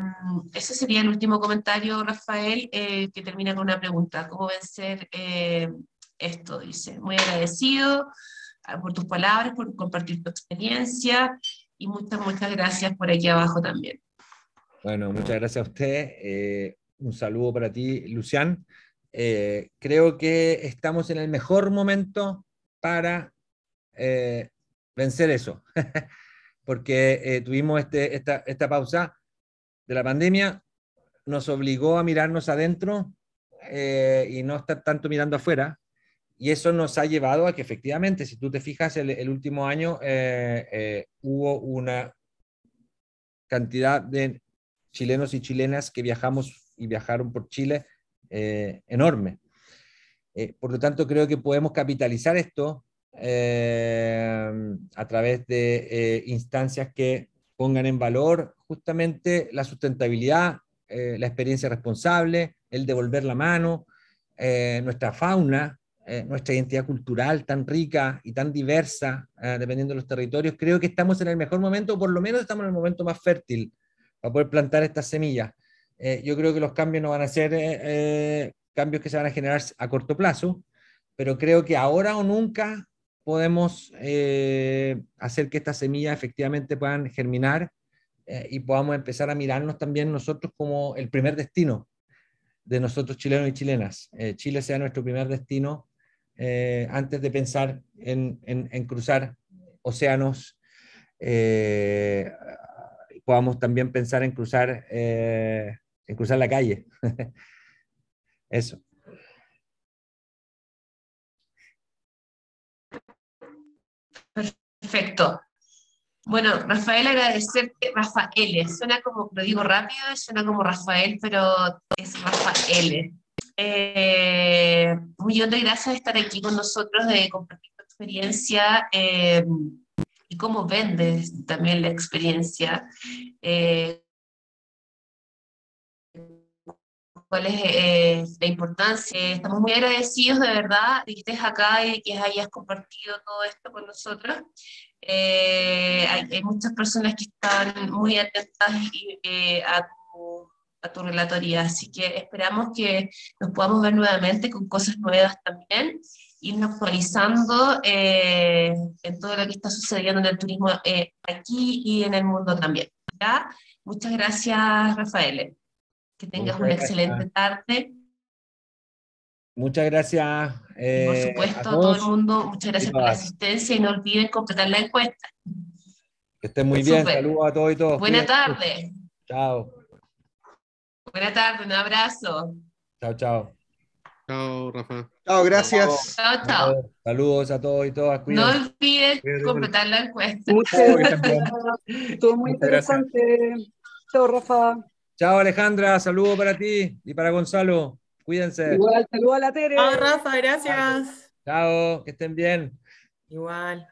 Mm, ese sería el último comentario, Rafael, eh, que termina con una pregunta. ¿Cómo vencer eh, esto? Dice, muy agradecido ah, por tus palabras, por compartir tu experiencia y muchas, muchas gracias por aquí abajo también. Bueno, muchas gracias a usted. Eh, un saludo para ti, Lucián. creo que estamos en el mejor momento para vencer eso, porque tuvimos este, esta, esta pausa de la pandemia nos obligó a mirarnos adentro eh, y no estar tanto mirando afuera. Y eso nos ha llevado a que efectivamente, si tú te fijas, el, último año eh, eh, hubo una cantidad de chilenos y chilenas que viajamos y viajaron por Chile enorme. por lo tanto, creo que podemos capitalizar esto a través de instancias que pongan en valor justamente la sustentabilidad, eh, la experiencia responsable, el devolver la mano, eh, nuestra fauna, eh, nuestra identidad cultural tan rica y tan diversa, dependiendo de los territorios. Creo que estamos en el mejor momento, o por lo menos estamos en el momento más fértil para poder plantar estas semillas. yo creo que los cambios no van a ser cambios que se van a generar a corto plazo, pero creo que ahora o nunca podemos eh, hacer que estas semillas efectivamente puedan germinar eh, y podamos empezar a mirarnos también nosotros como el primer destino de nosotros chilenos y chilenas. Eh, Chile sea nuestro primer destino antes de pensar en, en cruzar océanos. Podamos también pensar en cruzar, en cruzar la calle. Eso. Perfecto. Bueno, Rafael, agradecerte. Rafael, suena como, lo digo rápido, suena como Rafael, pero es Rafael. Eh, de gracias de estar aquí con nosotros, de compartir tu experiencia eh, y cómo vendes también la experiencia. Eh, cuál es eh, la importancia. Estamos muy agradecidos de verdad de que estés acá y que hayas compartido todo esto con nosotros. Eh, hay, muchas personas que están muy atentas eh, a, a, tu, relatoría, así que esperamos que nos podamos ver nuevamente con cosas nuevas también, irnos actualizando en todo lo que está sucediendo en el turismo aquí y en el mundo también. ¿ya? Muchas gracias, Rafael. Que tengas una excelente tarde. Muchas gracias. Eh, por supuesto, a todo el mundo, muchas gracias por la asistencia y no olviden completar la encuesta. Que estén muy bien. Saludos a todos y todos. Buenas tardes. Chao. Buenas tardes, un abrazo. Chao, chao. Chao, Rafa. Chao, gracias. Chao, chao. Saludos a todos y todas. No Cuídense. Cuídate, completar la encuesta. Muchas Estuvo muy gracias. interesante. Chao, Rafa. Chao, Alejandra. Saludos para ti y para Gonzalo. Cuídense. Igual, saludos a la Tere. Chao, Rafa, gracias. Chao, que estén bien. Igual.